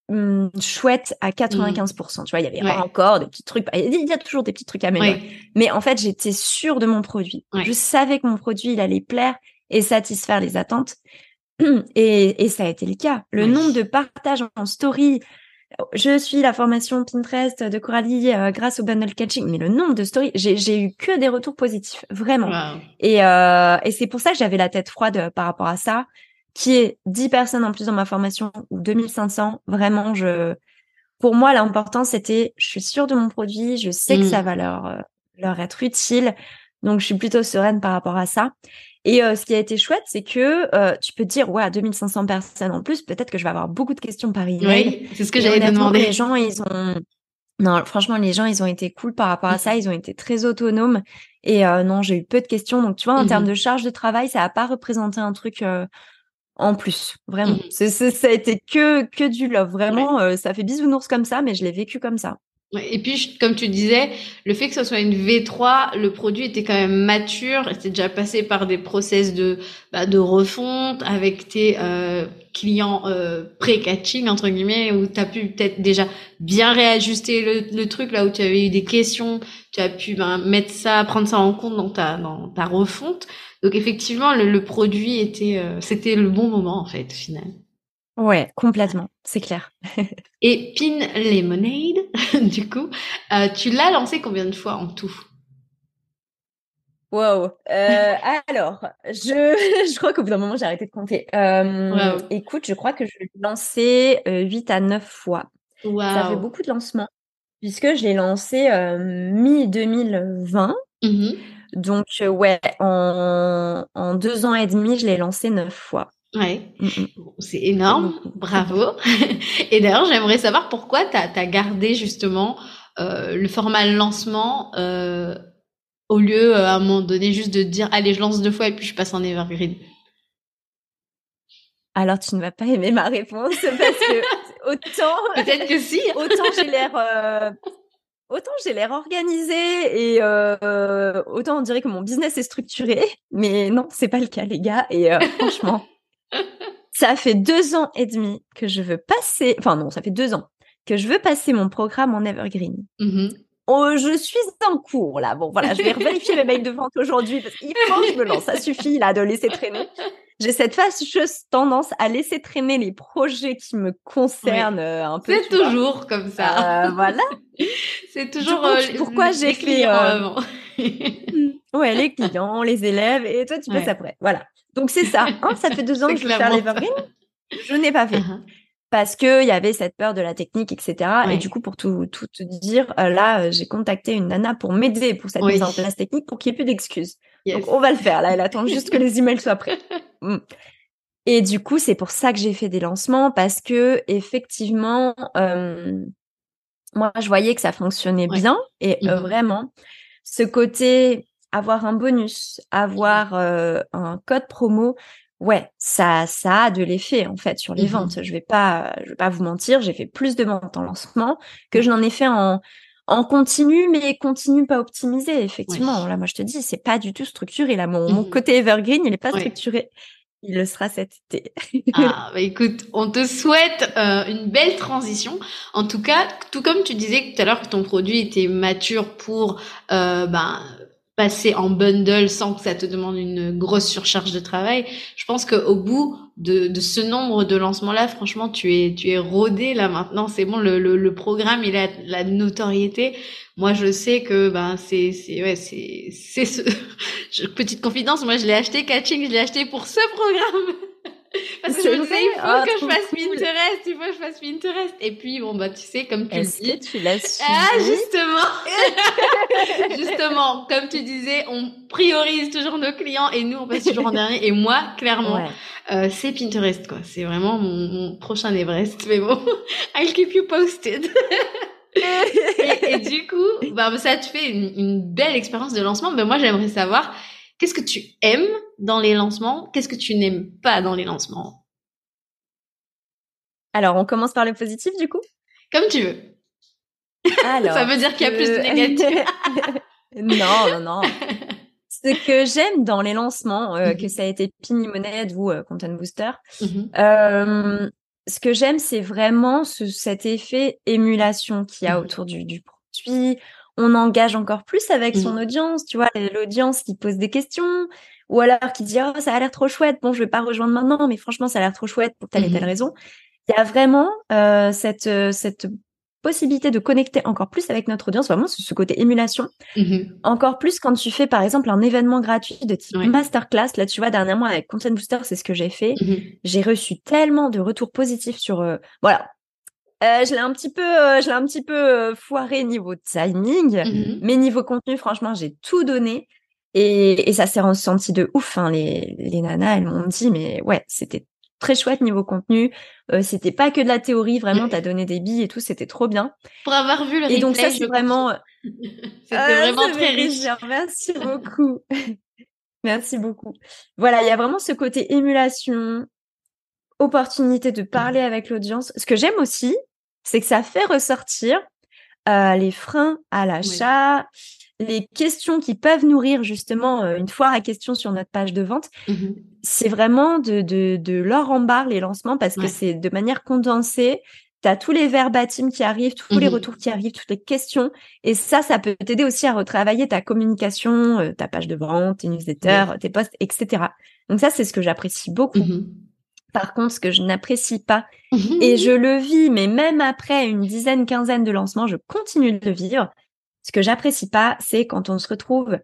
hum, chouette à 95%. Tu vois, il y avait Ouais. encore des petits trucs. Il y a- toujours des petits trucs à améliorer. Ouais. Mais en fait, j'étais sûre de mon produit. Ouais. Je savais que mon produit, il allait plaire et satisfaire les attentes. (clears throat) Et, et ça a été le cas. Le nombre de partages en story. Je suis la formation Pinterest de Coralie euh, grâce au bundle catching. Mais le nombre de stories, j'ai eu que des retours positifs, vraiment. Et, euh, et c'est pour ça que j'avais la tête froide euh, par rapport à ça, qui est 10 personnes en plus dans ma formation ou 2500. Vraiment, je, pour moi, l'important, c'était, je suis sûre de mon produit, je sais que Mm. ça va leur, euh, leur être utile. Donc, je suis plutôt sereine par rapport à ça. Et euh, ce qui a été chouette, c'est que euh, tu peux te dire, ouais, à 2500 personnes en plus, peut-être que je vais avoir beaucoup de questions par email. Oui, c'est ce que honnêtement, demander. Les gens, ils ont. Non, franchement, les gens, ils ont été cool par rapport à ça. Ils ont été très autonomes. Et euh, non, j'ai eu peu de questions. Donc, tu vois, en Mhm. termes de charge de travail, ça n'a pas représenté un truc euh, en plus. Vraiment. C'est, c'est- ça a été que, que du love. Vraiment, euh, ça fait bisounours comme ça, mais je l'ai vécu comme ça. Et puis, comme tu disais, le fait que ce soit une V3, le produit était quand même mature, était déjà passé par des process de, bah, de refonte avec tes euh, clients euh, pré-catching, entre guillemets, où tu as pu peut-être déjà bien réajuster le, le truc, là où tu avais eu des questions, tu as pu ben, mettre ça, prendre ça en compte dans ta, dans ta refonte. Donc, effectivement, le, le produit était, euh, c'était le bon moment, en fait, au final. Ouais, complètement. C'est clair. (laughs) Et Pin Lemonade, (laughs) du coup, euh, tu l'as lancé combien de fois en tout? Wow. Euh, (laughs) alors, je, je crois qu'au bout d'un moment, j'ai arrêté de compter. Euh, Wow. Écoute, je crois que je l'ai lancé euh, 8 à 9 fois. Ça fait beaucoup de lancements, puisque je l'ai lancé euh, mi-2020. Mhm. Donc, euh, ouais, en, en deux ans et demi, je l'ai lancé neuf fois. Ouais, Mm, mm. C'est énorme, bravo. (laughs) Et d'ailleurs, j'aimerais savoir pourquoi tu as, gardé justement euh, le format lancement euh, au lieu euh, à un moment donné juste de dire allez, je lance deux fois et puis je passe en evergreen? Alors, tu ne vas pas aimer ma réponse parce que (laughs) autant. Peut-être que si. (laughs) autant j'ai l'air. Autant j'ai l'air organisée et euh, autant on dirait que mon business est structuré, mais non, c'est pas le cas, les gars. Et euh, franchement, ça fait deux ans et demi que je veux passer. Enfin non, ça fait deux ans que je veux passer mon programme en evergreen. Mhm. Oh, je suis en cours là. Bon, voilà, je vais vérifier mes mails de vente aujourd'hui parce qu'il faut que je me lance. Ça suffit là de laisser traîner. J'ai cette fâcheuse tendance à laisser traîner les projets qui me concernent euh, un peu. C'est toujours comme ça. Euh, voilà. (laughs) C'est toujours coup, euh, pourquoi j'ai fait, clients avant. (laughs) ouais, les clients, les élèves, et toi tu passes Ouais. après. Voilà. Donc c'est ça. Hein, ça fait deux (laughs) ans que je veux faire l'Evergreen. Je n'ai pas fait. Uh-huh. parce que il y avait cette peur de la technique, etc. Ouais. Et du coup, pour tout, tout te dire, euh, là, euh, j'ai contacté une nana pour m'aider pour cette Oui. mise en place technique pour qu'il n'y ait plus d'excuses. Yes. Donc, on va le faire. Là, elle attend (laughs) juste que les emails soient prêts. (laughs) Mm. Et du coup, c'est pour ça que j'ai fait des lancements parce que effectivement, euh, moi, je voyais que ça fonctionnait Ouais. bien et euh, Mhm. vraiment, ce côté avoir un bonus, avoir euh, un code promo, ouais, ça, ça a de l'effet en fait sur les Mhm. ventes. Je vais pas, je vais pas vous mentir, j'ai fait plus de ventes en lancement que je n'en ai fait en en continu, mais continu pas optimisé. Effectivement, là, moi, je te dis, c'est pas du tout structuré. Là, mon, mon Mhm. côté evergreen, il est pas structuré. Il le sera cet été. Ah, bah écoute, on te souhaite euh, une belle transition. En tout cas, tout comme tu disais tout à l'heure que ton produit était mature pour euh, ben, passer en bundle sans que ça te demande une grosse surcharge de travail, je pense qu'au bout de, de ce nombre de lancements-là, franchement, tu es, tu es rodé là maintenant. C'est bon, le, le, le programme, il a la notoriété. Moi, je sais que ben c'est c'est ouais c'est c'est ce (laughs) petite confidence. Moi, je l'ai acheté catching, je l'ai acheté pour ce programme. Parce que je C'est me disais, il faut Ah, que je fasse cool. Pinterest, il faut que je fasse Pinterest. Et puis, bon, bah, tu sais, comme tu le dis. tu l'as Ah, justement! (laughs) justement, comme tu disais, on priorise toujours nos clients et nous, on passe toujours en dernier. Et moi, clairement, Ouais. euh, c'est Pinterest, quoi. C'est vraiment mon, mon prochain Everest. Mais bon, (laughs) I'll keep you posted. (laughs) et, et du coup, bah, ça te fait une, une belle expérience de lancement. Mais moi, j'aimerais savoir, qu'est-ce que tu aimes dans les lancements? Qu'est-ce que tu n'aimes pas dans les lancements? Alors, on commence par le positif, du coup? Comme tu veux. Alors, Ça veut dire qu'il y a plus de euh, négatif. (laughs) non, non, non. (laughs) Ce que j'aime dans les lancements, euh, Mhm. que ça a été Pinimonade ou euh, Content Booster, Mhm. euh, ce que j'aime, c'est vraiment ce, cet effet émulation qu'il y a Mhm. autour du, du produit. On engage encore plus avec son Mhm. audience, tu vois, l'audience qui pose des questions, ou alors qui dit oh ça a l'air trop chouette, bon je vais pas rejoindre maintenant, mais franchement ça a l'air trop chouette pour telle et telle Mhm. raison. Il y a vraiment euh, cette euh, cette possibilité de connecter encore plus avec notre audience, vraiment ce, ce côté émulation. Mhm. Encore plus quand tu fais par exemple un événement gratuit de type Ouais. masterclass. Là, tu vois, dernièrement avec Content Booster, c'est ce que j'ai fait. J'ai reçu tellement de retours positifs sur. euh, voilà. Euh, je l'ai un petit peu, euh, je l'ai un petit peu euh, foiré niveau timing, Mhm. mais niveau contenu, franchement, j'ai tout donné et, et ça s'est ressenti de ouf. Hein. Les, les nanas, elles m'ont dit, mais ouais, c'était très chouette niveau contenu. Euh, c'était pas que de la théorie, vraiment, t'as donné des billes et tout, c'était trop bien. Pour avoir vu le Et donc ça, c'est vraiment. (laughs) C'était Ah, vraiment très riche. Merci (laughs) beaucoup. (laughs) Merci beaucoup. Voilà, il y a vraiment ce côté émulation, opportunité de parler avec l'audience. Ce que j'aime aussi, c'est que ça fait ressortir euh, les freins à l'achat, les questions qui peuvent nourrir justement euh, une foire à questions sur notre page de vente. Mhm. C'est vraiment de, de, de l'or en barre les lancements parce que c'est de manière condensée. Tu as tous les verbatims qui arrivent, tous les Mhm. retours qui arrivent, toutes les questions. Et ça, ça peut t'aider aussi à retravailler ta communication, euh, ta page de vente, tes newsletters, tes posts, etc. Donc ça, c'est ce que j'apprécie beaucoup. Mhm. Par contre, ce que je n'apprécie pas, (laughs) et je le vis, mais même après une dizaine, quinzaine de lancements, je continue de le vivre. Ce que j'apprécie pas, c'est quand on se retrouve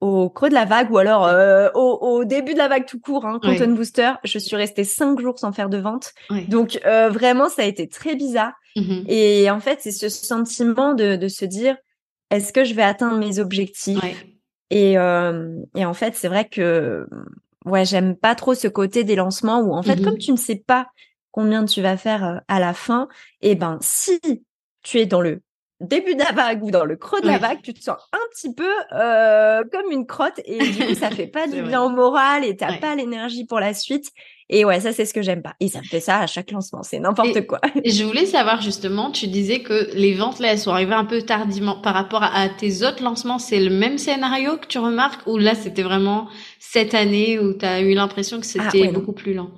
au creux de la vague ou alors euh, au, au début de la vague tout court, hein. Content Booster. Je suis restée cinq jours sans faire de vente. Donc euh, vraiment, ça a été très bizarre. Mhm. Et en fait, c'est ce sentiment de, de se dire, est-ce que je vais atteindre mes objectifs? Et, euh, et en fait, c'est vrai que ouais, j'aime pas trop ce côté des lancements où en fait, comme tu ne sais pas combien tu vas faire euh, à la fin, et ben si tu es dans le début de la vague ou dans le creux de la vague, tu te sens un petit peu euh, comme une crotte et du coup ça fait (laughs) pas du bien au moral et t'as pas l'énergie pour la suite. Et ouais, ça c'est ce que j'aime pas. Et ça me fait ça à chaque lancement, c'est n'importe quoi. (laughs) Et je voulais savoir justement, tu disais que les ventes là elles sont arrivées un peu tardivement par rapport à tes autres lancements. C'est le même scénario que tu remarques? Ou là c'était vraiment cette année où tu as eu l'impression que ah c'était beaucoup plus lent?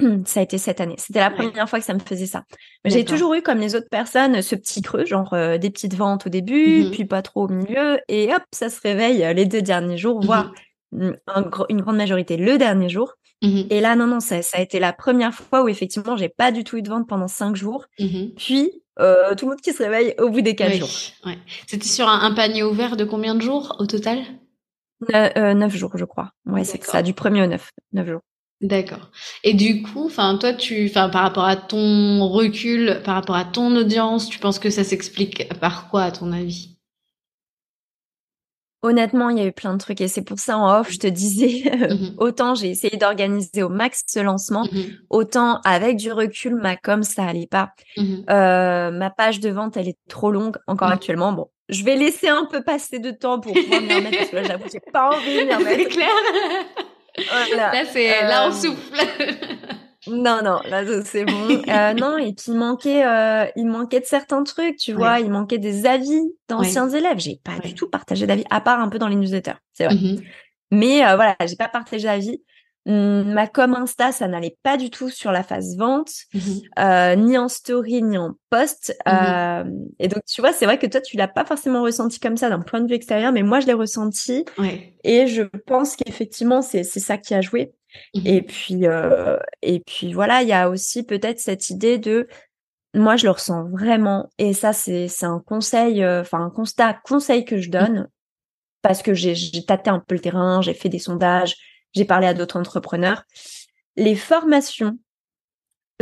(clears throat) Ça a été cette année. C'était la première fois que ça me faisait ça. J'ai toujours eu, comme les autres personnes, ce petit creux, genre euh, des petites ventes au début, mmh puis pas trop au milieu, et hop, ça se réveille euh, les deux derniers jours, mmh voire une grande majorité le dernier jour. Mmh et là, non, non, ça, ça, a été la première fois où effectivement, j'ai pas du tout eu de vente pendant cinq jours. Puis, euh, tout le monde qui se réveille au bout des quatre jours. Ouais. C'était sur un, panier ouvert de combien de jours au total? Neuf jours, je crois. Ouais, c'est ça, du premier au neuf, neuf jours. D'accord. Et du coup, enfin, toi, tu, enfin, par rapport à ton recul, par rapport à ton audience, tu penses que ça s'explique par quoi, à ton avis? Honnêtement, il y a eu plein de trucs et c'est pour ça en off, je te disais, mmh autant j'ai essayé d'organiser au max ce lancement, mmh autant avec du recul, ma com, ça allait pas. Mmh euh, ma page de vente, elle est trop longue encore actuellement. Bon, je vais laisser un peu passer de temps pour pouvoir m'y remettre parce que là, j'avoue, j'ai pas envie de m'y (laughs) remettre. C'est clair. Là, c'est, là, on euh, souffle. (laughs) non, non, là, c'est bon. (laughs) Euh, non, et puis il manquait, euh, il manquait de certains trucs, tu vois. Il manquait des avis d'anciens élèves. J'ai pas du tout partagé d'avis, à part un peu dans les newsletters, c'est vrai. Mm-hmm. Mais voilà, j'ai pas partagé d'avis. Hum, ma com Insta, ça n'allait pas du tout sur la phase vente, mm-hmm. ni en story, ni en post. Mm-hmm. et donc, tu vois, c'est vrai que toi, tu l'as pas forcément ressenti comme ça d'un point de vue extérieur, mais moi, je l'ai ressenti. Et je pense qu'effectivement, c'est ça qui a joué. Mm-hmm. Et puis, euh, et puis voilà, il y a aussi peut-être cette idée de, moi, je le ressens vraiment. Et ça, c'est un conseil, euh, enfin un constat, conseil que je donne parce que j'ai tâté un peu le terrain, j'ai fait des sondages j'ai parlé à d'autres entrepreneurs. Les formations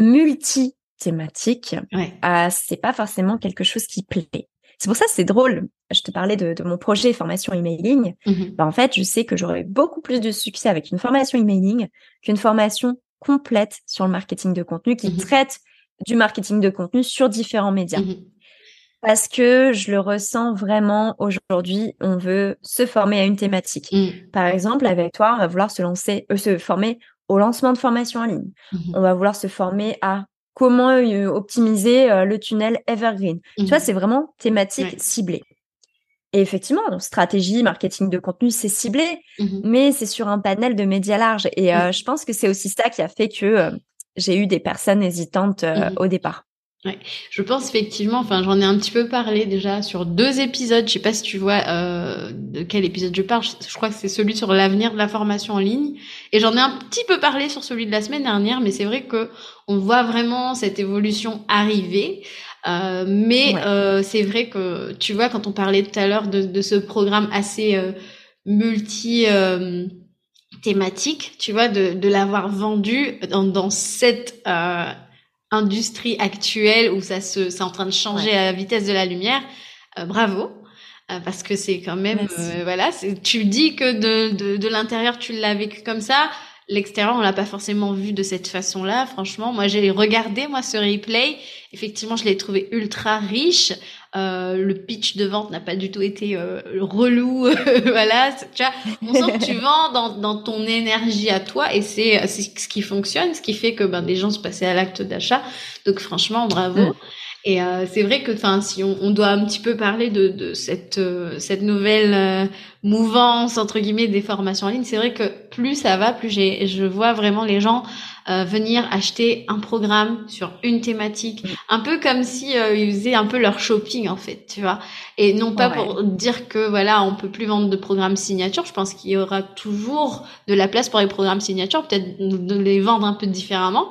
multi-thématiques, ouais. Euh, c'est pas forcément quelque chose qui plaît. C'est pour ça c'est drôle. Je te parlais de, mon projet formation emailing. Mm bah, en fait, je sais que j'aurais beaucoup plus de succès avec une formation emailing qu'une formation complète sur le marketing de contenu qui mm-hmm. traite du marketing de contenu sur différents médias. Mm-hmm parce que je le ressens vraiment aujourd'hui, on veut se former à une thématique. Mm. Par exemple, avec toi, on va vouloir se lancer, euh, se former au lancement de formation en ligne. Mm-hmm. On va vouloir se former à comment euh, optimiser euh, le tunnel Evergreen. Tu vois, mm-hmm. c'est vraiment thématique ciblée. Et effectivement, stratégie, marketing de contenu, c'est ciblé, mm-hmm. mais c'est sur un panel de médias larges. Et je pense que c'est aussi ça qui a fait que j'ai eu des personnes hésitantes au départ. Ouais, je pense effectivement, enfin j'en ai un petit peu parlé déjà sur deux épisodes, je sais pas si tu vois euh, de quel épisode je parle, je, crois que c'est celui sur l'avenir de la formation en ligne, et j'en ai un petit peu parlé sur celui de la semaine dernière, mais c'est vrai que on voit vraiment cette évolution arriver, euh, mais euh, c'est vrai que tu vois quand on parlait tout à l'heure de, de, ce programme assez euh, multi euh, thématique, tu vois, de, de l'avoir vendu dans, dans cette euh, industrie actuelle où ça se, c'est en train de changer à la vitesse de la lumière, euh, bravo. Euh, parce que c'est quand même, euh, voilà, tu dis que de, de, de l'intérieur tu l'as vécu comme ça, l'extérieur on l'a pas forcément vu de cette façon-là. Franchement, moi j'ai regardé moi ce replay, effectivement je l'ai trouvé ultra riche. Euh, le pitch de vente n'a pas du tout été euh, relou, (laughs) voilà. Tu vois, on sent que tu (laughs) vends dans, dans ton énergie à toi et c'est ce qui fonctionne, ce qui fait que ben des gens se passaient à l'acte d'achat. Donc franchement, bravo. Mm. Et euh, c'est vrai que, enfin, si on, on, doit un petit peu parler de, de cette euh, cette nouvelle euh, mouvance entre guillemets des formations en ligne, c'est vrai que plus ça va, plus j'ai je vois vraiment les gens euh, venir acheter un programme sur une thématique, un peu comme si ils faisaient un peu leur shopping en fait, tu vois. Et non pas pour dire que voilà, on peut plus vendre de programmes signature. Je pense qu'il y aura toujours de la place pour les programmes signature, peut-être de les vendre un peu différemment,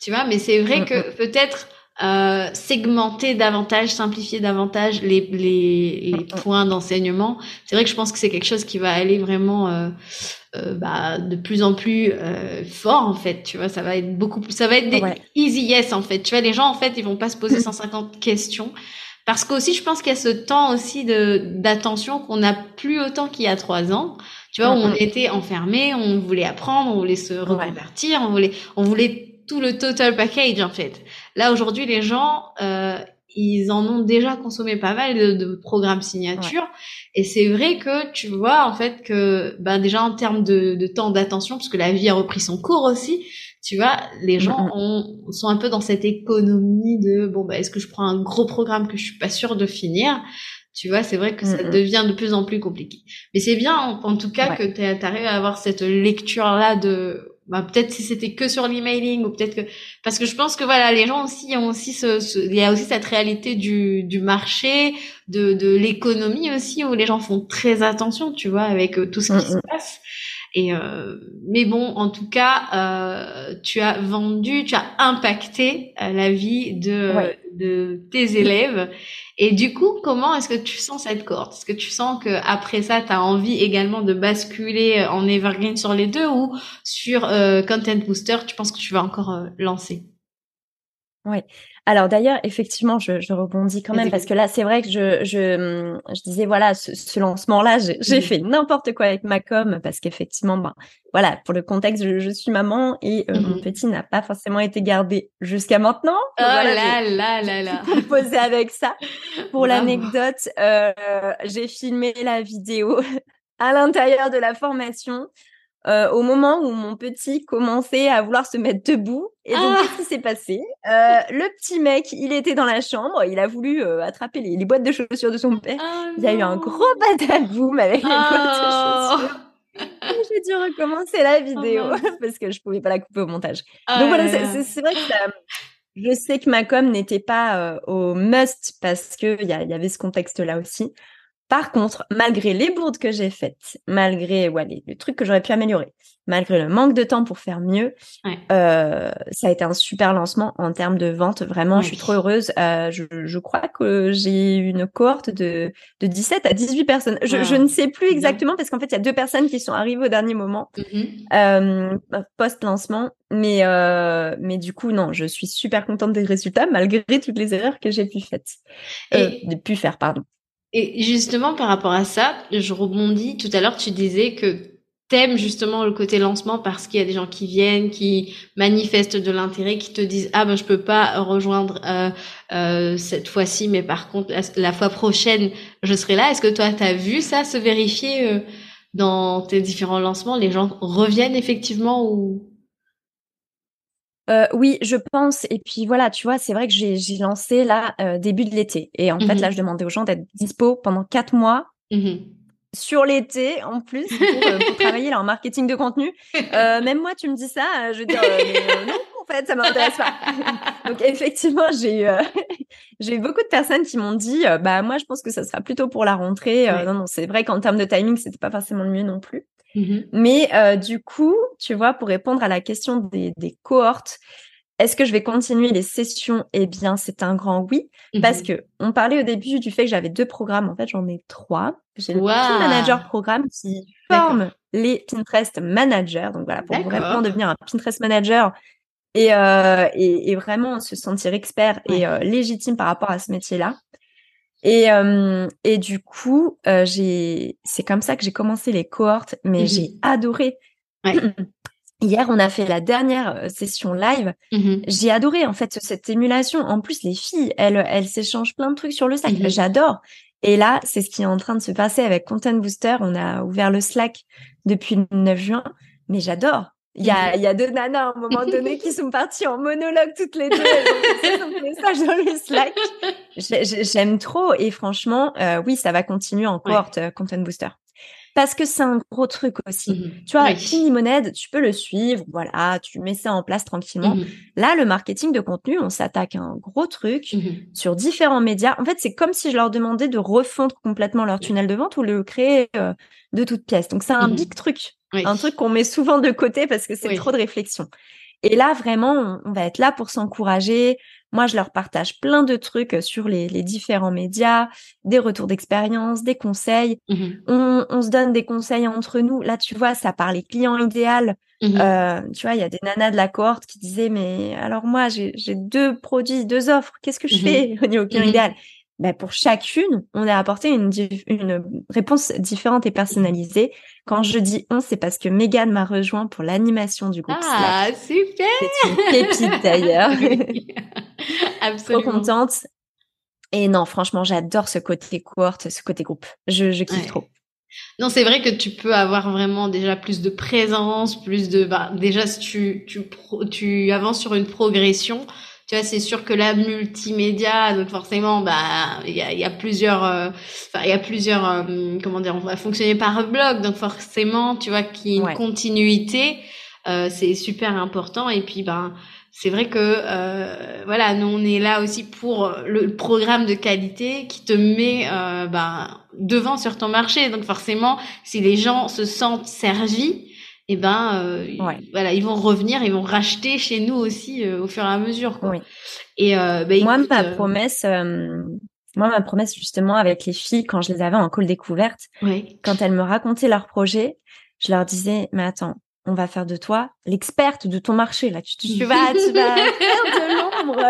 tu vois. Mais c'est vrai mm, que mm. peut-être euh, segmenter davantage, simplifier davantage les, les, les points d'enseignement. C'est vrai que je pense que c'est quelque chose qui va aller vraiment euh, euh, bah, de plus en plus euh, fort en fait. Tu vois, ça va être beaucoup plus, ça va être des easy yes en fait. Tu vois, les gens en fait, ils vont pas se poser 150 questions. Parce qu'aussi, je pense qu'il y a ce temps aussi de d'attention qu'on n'a plus autant qu'il y a trois ans. Tu vois, où on était enfermé, on voulait apprendre, on voulait se reconvertir, on voulait, on voulait tout le total package en fait. Là aujourd'hui, les gens, euh, ils en ont déjà consommé pas mal de, de programmes signature. Et c'est vrai que tu vois en fait que ben déjà en termes de, de temps d'attention, parce que la vie a repris son cours aussi, tu vois, les gens ont, sont un peu dans cette économie de bon bah est-ce que je prends un gros programme que je suis pas sûre de finir? Tu vois, c'est vrai que ça devient de plus en plus compliqué. Mais c'est bien, en, tout cas, que tu arrives à avoir cette lecture-là de, bah, peut-être si c'était que sur l'emailing ou peut-être que, parce que je pense que voilà, les gens aussi ont aussi ce, il y a aussi cette réalité du, du marché, de, de l'économie aussi, où les gens font très attention, tu vois, avec euh, tout ce qui se passe. Et euh, mais bon, en tout cas, euh, tu as vendu, tu as impacté euh, la vie de de tes élèves. Et du coup, comment est-ce que tu sens cette cohorte? Est-ce que tu sens que après ça, tu as envie également de basculer en evergreen sur les deux ou sur euh, Content Booster, tu penses que tu vas encore euh, lancer? Oui. Alors d'ailleurs, effectivement, je, je, rebondis quand même parce que là, c'est vrai que je, je, je disais voilà, ce, ce lancement-là, j'ai fait n'importe quoi avec ma com parce qu'effectivement, ben voilà, pour le contexte, je, je suis maman et euh, mon mmh petit n'a pas forcément été gardé jusqu'à maintenant. Oh là là là là. (laughs) Composé avec ça. Pour l'anecdote, euh, j'ai filmé la vidéo (laughs) à l'intérieur de la formation euh, au moment où mon petit commençait à vouloir se mettre debout. Et donc, ah qu'est-ce qui s'est passé? Euh, Le petit mec, il était dans la chambre, il a voulu euh, attraper les, boîtes de chaussures de son père. Oh il y a eu un gros badaboum avec les boîtes de oh chaussures. J'ai dû recommencer la oh vidéo (laughs) parce que je pouvais pas la couper au montage. donc voilà, c'est vrai que ça, je sais que ma com n'était pas au must parce que il y, y, avait ce contexte-là aussi. Par contre, malgré les bourdes que j'ai faites, malgré ouais, les, les trucs que j'aurais pu améliorer, malgré le manque de temps pour faire mieux, euh, ça a été un super lancement en termes de vente. Vraiment, je suis trop heureuse. Euh, je, je, crois que j'ai une cohorte de, de 17 à 18 personnes. Je, je ne sais plus exactement parce qu'en fait, il y a deux personnes qui sont arrivées au dernier moment, mmh euh, post-lancement. Mais, mais du coup, non, je suis super contente des résultats malgré toutes les erreurs que j'ai pu, faites, pu faire. Pardon. Et justement, par rapport à ça, je rebondis. Tout à l'heure, tu disais que t'aimes justement le côté lancement parce qu'il y a des gens qui viennent, qui manifestent de l'intérêt, qui te disent ah ben je peux pas rejoindre euh, euh, cette fois-ci, mais par contre la, fois prochaine je serai là. Est-ce que toi t'as vu ça se vérifier euh, dans tes différents lancements? Les gens reviennent effectivement ou euh, oui, je pense. Et puis voilà, tu vois, c'est vrai que j'ai lancé là euh, début de l'été. Et en fait, là, mmh je demandais aux gens d'être dispo pendant quatre mois. Mmh sur l'été en plus pour, euh, pour travailler là en marketing de contenu. Euh, même moi, tu me dis ça, je veux dire non, en fait, ça m'intéresse pas. (laughs) Donc effectivement, j'ai eu (laughs) j'ai eu beaucoup de personnes qui m'ont dit bah moi, je pense que ça sera plutôt pour la rentrée. Non, non, c'est vrai qu'en termes de timing, c'était pas forcément le mieux non plus. Mmh Mais euh, du coup, tu vois, pour répondre à la question des, des cohortes, est-ce que je vais continuer les sessions? Eh bien, c'est un grand oui, mmh parce que on parlait au début du fait que j'avais deux programmes. En fait, j'en ai trois. J'ai le Pin Manager programme qui forme les Pinterest managers. Donc voilà, pour vraiment devenir un Pinterest manager et, euh, et, et, vraiment se sentir expert et euh, légitime par rapport à ce métier-là. Et, euh, et du coup, euh, j'ai, c'est comme ça que j'ai commencé les cohortes, mais mmh j'ai adoré. (clears throat) Hier, on a fait la dernière euh, session live. Mmh j'ai adoré en fait cette émulation. En plus, les filles, elles, elles s'échangent plein de trucs sur le Slack. Mmh J'adore. Et là, c'est ce qui est en train de se passer avec Content Booster. On a ouvert le Slack depuis le 9 juin, mais j'adore. Il y a, il y a deux nanas à un moment donné qui sont parties en monologue toutes les deux. Elles ont message dans le Slack. (laughs) J'aime trop et franchement, euh, oui, ça va continuer en cohorte euh, Content Booster. Parce que c'est un gros truc aussi. Mmh tu vois, oui. Limonade, tu peux le suivre, voilà, tu mets ça en place tranquillement. Mmh Là, le marketing de contenu, on s'attaque à un gros truc mmh sur différents médias. En fait, c'est comme si je leur demandais de refondre complètement leur tunnel de vente ou le créer euh, de toutes pièces. Donc, c'est un big truc. Un truc qu'on met souvent de côté parce que c'est trop de réflexion. Et là, vraiment, on, va être là pour s'encourager. Moi, je leur partage plein de trucs sur les, différents médias, des retours d'expérience, des conseils. Mmh on, se donne des conseils entre nous. Là, tu vois, ça parle les clients idéal. Mmh euh, tu vois, il y a des nanas de la cohorte qui disaient, mais alors moi, j'ai deux produits, deux offres. Qu'est-ce que je mmh fais au niveau client idéal? Ben pour chacune, on a apporté une, une réponse différente et personnalisée. Quand je dis on, c'est parce que Megan m'a rejoint pour l'animation du groupe ah, super C'est une pépite d'ailleurs. (laughs) Absolument. Trop contente. Et non, franchement, j'adore ce côté cohorte, ce côté groupe. Je, je kiffe trop. Non, c'est vrai que tu peux avoir vraiment déjà plus de présence, plus de bah, déjà si tu tu tu avances sur une progression, tu vois, c'est sûr que la multimédia, donc forcément, bah, il y a, y a plusieurs, euh, enfin, il y a plusieurs, euh, comment dire, on va fonctionner par bloc, donc forcément, tu vois, qu'il y ait une continuité, euh, c'est super important. Et puis, ben, c'est vrai que euh, voilà, nous on est là aussi pour le programme de qualité qui te met euh, ben, devant sur ton marché. Donc forcément, si les gens se sentent servis, et eh ben euh, voilà, ils vont revenir, ils vont racheter chez nous aussi euh, au fur et à mesure. Quoi. Et euh, ben, moi, ma promesse, moi ma promesse justement avec les filles quand je les avais en call découverte, quand elles me racontaient leur projet, je leur disais mais attends, on va faire de toi l'experte de ton marché. Là, tu, (laughs) tu, vas, tu vas (laughs) faire de l'ombre.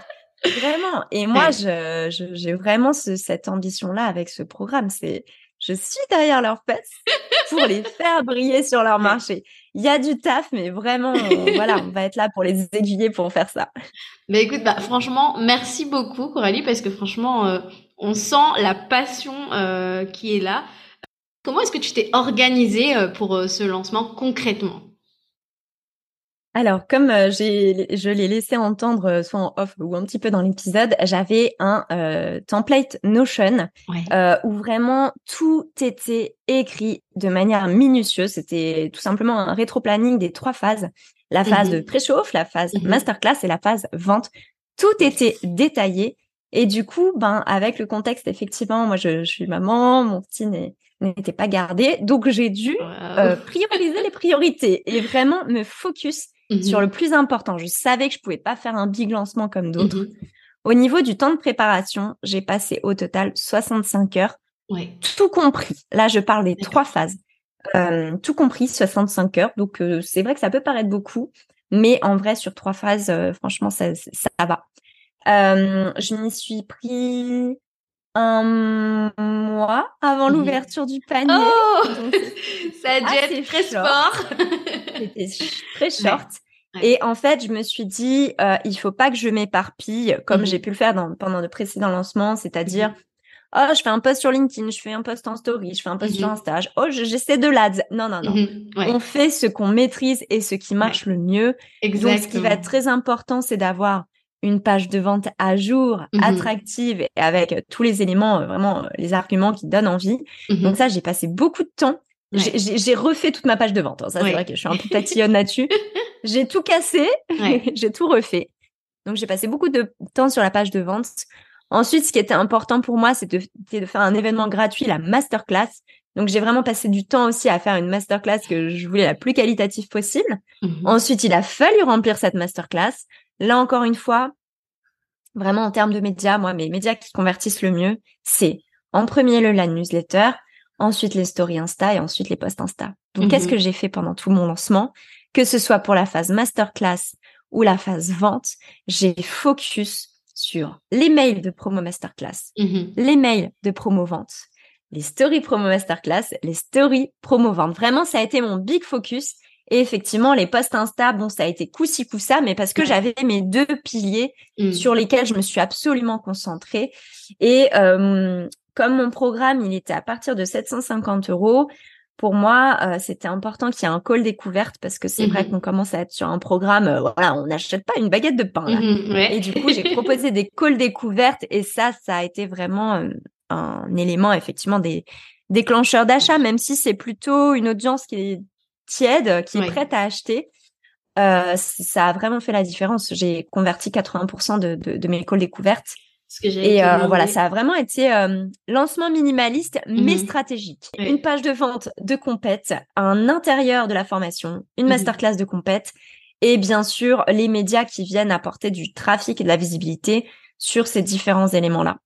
(laughs) Vraiment. Et moi, je, j'ai vraiment cette ambition-là avec ce programme. C'est, je suis derrière leurs fesses pour les (laughs) faire briller sur leur marché. Il y a du taf, mais vraiment, voilà, on va être là pour les aiguiller pour faire ça. Mais écoute, bah, franchement, merci beaucoup, Coralie, parce que franchement, euh, on sent la passion euh, qui est là. Comment est-ce que tu t'es organisée euh, pour ce lancement concrètement? Alors, comme euh, j'ai, je l'ai laissé entendre soit en off ou un petit peu dans l'épisode, j'avais un template Notion où vraiment tout était écrit de manière minutieuse. C'était tout simplement un rétro-planning des trois phases la phase de mmh préchauffe, la phase mmh masterclass et la phase vente. Tout était détaillé. Et du coup, ben avec le contexte, effectivement, moi je, je suis maman, mon petit n'est n'était pas gardé. Donc, j'ai dû euh, prioriser les priorités et vraiment me focus mhm. sur le plus important. Je savais que je pouvais pas faire un big lancement comme d'autres. Mhm. Au niveau du temps de préparation, j'ai passé au total 65 heures, tout compris. Là, je parle des trois phases. Euh, tout compris, 65 heures. Donc, euh, c'est vrai que ça peut paraître beaucoup, mais en vrai, sur trois phases, franchement, ça, ça va. je m'y suis pris un mois avant mhm. l'ouverture du panier. Oh (laughs) Ça a dû être très sport. (laughs) C'était très short. Et en fait, je me suis dit, euh, il faut pas que je m'éparpille comme mhm. j'ai pu le faire dans, pendant de précédents lancements, c'est-à-dire, mhm. oh, je fais un post sur LinkedIn, je fais un post en story, je fais un post sur un stage, oh, j'essaie de l'ads. Non, non, non. On fait ce qu'on maîtrise et ce qui marche le mieux. Exactement. Donc, ce qui va être très important, c'est d'avoir une page de vente à jour, mmh attractive et avec tous les éléments, euh, vraiment euh, les arguments qui donnent envie. Mmh Donc ça, j'ai passé beaucoup de temps. J'ai refait toute ma page de vente. Hein. Ça, c'est vrai que je suis un peu (laughs) tatillonne là-dessus. J'ai tout cassé, (laughs) j'ai tout refait. Donc j'ai passé beaucoup de temps sur la page de vente. Ensuite, ce qui était important pour moi, c'était de, de faire un événement gratuit, la masterclass. Donc j'ai vraiment passé du temps aussi à faire une masterclass que je voulais la plus qualitative possible. Mmh Ensuite, il a fallu remplir cette masterclass. Là encore une fois, vraiment en termes de médias, moi, mes médias qui convertissent le mieux, c'est en premier le la newsletter, ensuite les stories Insta et ensuite les posts Insta. Donc, qu'est-ce mhm. que j'ai fait pendant tout mon lancement? Que ce soit pour la phase masterclass ou la phase vente, j'ai focus sur les mails de promo masterclass, mhm. les mails de promo vente, les stories promo masterclass, les stories promo vente. Vraiment, ça a été mon big focus et effectivement, les posts Insta, bon, ça a été coup-ci, coup-ça, mais parce que j'avais mes deux piliers mmh. sur lesquels je me suis absolument concentrée. Et euh, comme mon programme, il était à partir de 750 euros, pour moi, euh, c'était important qu'il y ait un call découverte parce que c'est vrai mmh qu'on commence à être sur un programme, euh, voilà, on n'achète pas une baguette de pain. Là. Mmh et du coup, j'ai proposé des (laughs) calls découvertes et ça, ça a été vraiment un élément effectivement des déclencheurs d'achat, même si c'est plutôt une audience qui est tiède, qui est prête à acheter, euh, ça a vraiment fait la différence. J'ai converti 80% de, de, de, mes calls découvertes. et euh, voilà, ça a vraiment été euh, lancement minimaliste mais mhm. stratégique. Une page de vente de compète, un intérieur de la formation, une mhm. masterclass de compète et bien sûr les médias qui viennent apporter du trafic et de la visibilité sur ces différents éléments-là.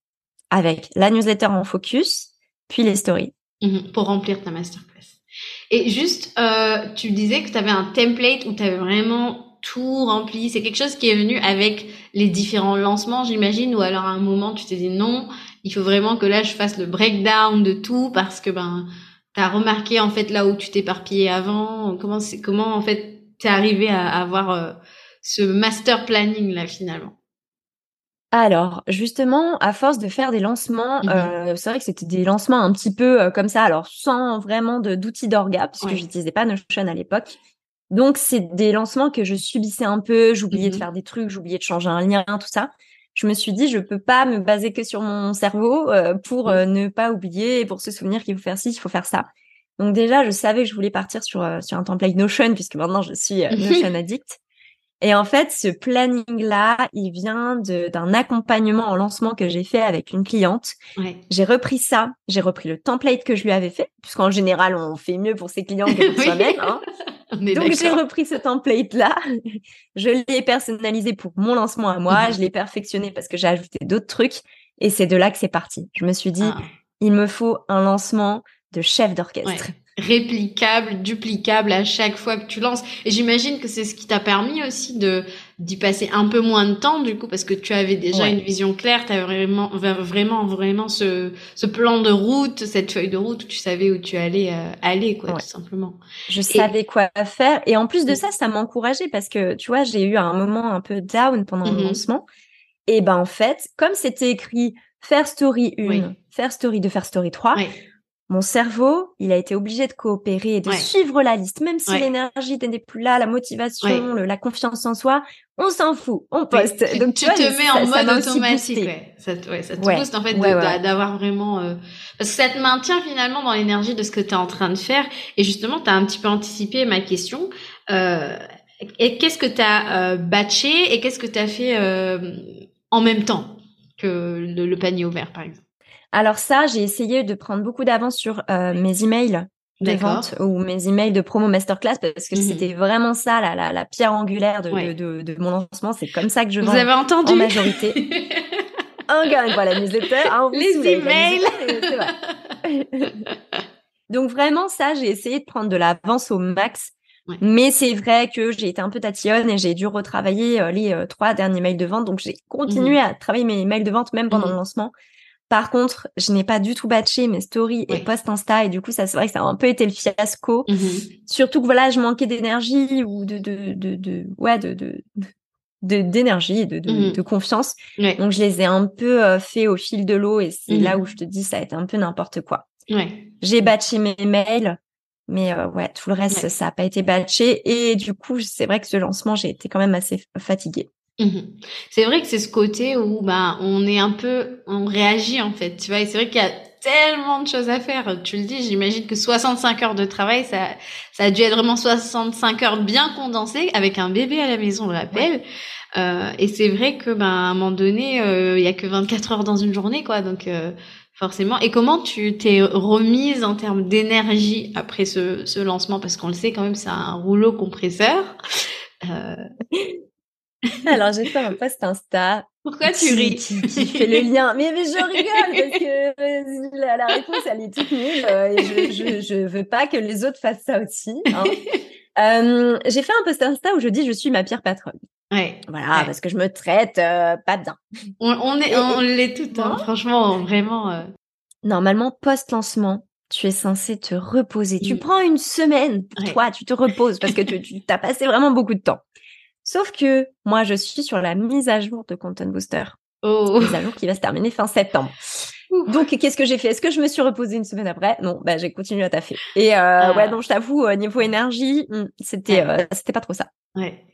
Avec la newsletter en focus, puis les stories. Mhm. pour remplir ta masterclass. Et juste, euh, tu disais que tu avais un template où tu avais vraiment tout rempli. C'est quelque chose qui est venu avec les différents lancements, j'imagine, ou alors à un moment tu t'es dit non, il faut vraiment que là je fasse le breakdown de tout parce que ben t'as remarqué en fait là où tu t'éparpillais avant. Comment c'est comment en fait t'es arrivé à avoir euh, ce master planning là finalement? Alors, justement, à force de faire des lancements, Mmh euh, c'est vrai que c'était des lancements un petit peu euh, comme ça, alors sans vraiment d'outils d'orga, puisque Ouais. j'utilisais pas Notion à l'époque. Donc, c'est des lancements que je subissais un peu, j'oubliais de Mmh faire des trucs, j'oubliais de changer un lien, tout ça. Je me suis dit, je peux pas me baser que sur mon cerveau euh, pour Mmh. euh, ne pas oublier et pour se souvenir qu'il faut faire ci, il faut faire ça. Donc déjà, je savais que je voulais partir sur euh, sur un template Notion puisque maintenant je suis (laughs) Notion addict. Et en fait, ce planning-là, il vient d'un accompagnement en lancement que j'ai fait avec une cliente. Ouais. J'ai repris ça, j'ai repris le template que je lui avais fait, puisqu'en général, on fait mieux pour ses clients que (laughs) pour soi-même. hein. (laughs) Donc j'ai repris ce template-là, (laughs) je l'ai personnalisé pour mon lancement à moi, Mhm. je l'ai perfectionné parce que j'ai ajouté d'autres trucs, et c'est de là que c'est parti. Je me suis dit, Ah, il me faut un lancement de chef ouais. Réplicable, duplicable à chaque fois que tu lances. Et j'imagine que c'est ce qui t'a permis aussi de d'y passer un peu moins de temps du coup parce que tu avais déjà Ouais. une vision claire, tu avais vraiment vraiment vraiment ce ce plan de route, cette feuille de route où tu savais où tu allais euh, aller quoi Ouais. tout simplement. Je savais quoi faire. Et en plus de Mm. ça, ça m'encourageait parce que, tu vois, j'ai eu un moment un peu down pendant le Mhm. lancement. Et ben, en fait, comme c'était écrit faire story 1, Oui. faire story 2, faire story 3, Ouais. Mon cerveau, il a été obligé de coopérer et de Ouais. suivre la liste. Même si Ouais. l'énergie n'était plus là, la motivation, Ouais. le- la confiance en soi, on s'en fout, on poste. tu, Donc, tu vois, te mets en ça mode automatique, ouais. Ça, te- ça booste en fait d'avoir vraiment euh, parce que ça te maintient finalement dans l'énergie de ce que tu es en train de faire et justement tu as un petit peu anticipé ma question euh, et qu'est-ce que tu as batché et qu'est-ce que tu as fait euh, en même temps que le, le panier ouvert par exemple? Alors ça, j'ai essayé de prendre beaucoup d'avance sur euh, mes emails de vente ou mes emails de promo masterclass parce que Mhm. c'était vraiment ça la, la, la pierre angulaire de, Ouais. de, de, de mon lancement. C'est comme ça que je Vous vends avez entendu? en majorité. Une fois, la newsletter, hein, vous Les la emails. vrai. (laughs) Donc vraiment ça, j'ai essayé de prendre de l'avance au max. Ouais. Mais c'est vrai que j'ai été un peu tatillonne et j'ai dû retravailler euh, les euh, trois derniers mails de vente. Donc j'ai continué à travailler mes mails de vente même pendant Mhm. le lancement. Par contre, je n'ai pas du tout batché mes stories et posts Insta et du coup, ça c'est vrai que ça a un peu été le fiasco. Mhm. Surtout que voilà, je manquais d'énergie ou de de de, de ouais de d'énergie, de de, Mhm. de confiance. Donc je les ai un peu euh, fait au fil de l'eau et c'est Mhm. là où je te dis ça a été un peu n'importe quoi. J'ai batché mes mails, mais euh, ouais, tout le reste ça a pas été batché et du coup, c'est vrai que ce lancement, j'ai été quand même assez fatiguée. Mhm. C'est vrai que c'est ce côté où bah on est un peu on réagit en fait tu vois et c'est vrai qu'il y a tellement de choses à faire. Tu le dis j'imagine que 65 heures de travail ça ça a dû être vraiment 65 heures bien condensées avec un bébé à la maison on le rappelle. Euh, et c'est vrai que bah à un moment donné euh, il y a que 24 heures dans une journée quoi. Donc euh, forcément. Et comment tu t'es remise en termes d'énergie après ce, ce lancement? Parce qu'on le sait quand même c'est un rouleau compresseur. Euh, (laughs) (laughs) Alors, j'ai fait un post Insta pourquoi tu ris? qui, qui fait le lien. Mais, mais je rigole parce que euh, la, la réponse, elle est toute nulle euh, et je, je, je veux pas que les autres fassent ça aussi. hein. (laughs) Euh, j'ai fait un post Insta où je dis je suis ma pire patronne. Ouais. Voilà, Ouais. parce que je me traite euh, pas bien. On, on est, on l'est toutes, hein, franchement, vraiment. Normalement, post-lancement, tu es censé te reposer. Tu prends une semaine pour Ouais. toi, tu te reposes parce que tu, tu as passé vraiment beaucoup de temps. Sauf que moi, je suis sur la mise à jour de Content Booster. Oh. Mise à jour qui va se terminer fin septembre. Ouh. Donc, qu'est-ce que j'ai fait? Est-ce que je me suis reposée une semaine après? Non, bah j'ai continué à taffer. Et euh, Ah. ouais, non, je t'avoue, euh, niveau énergie, hmm, c'était Ouais. euh, c'était pas trop ça. Ouais.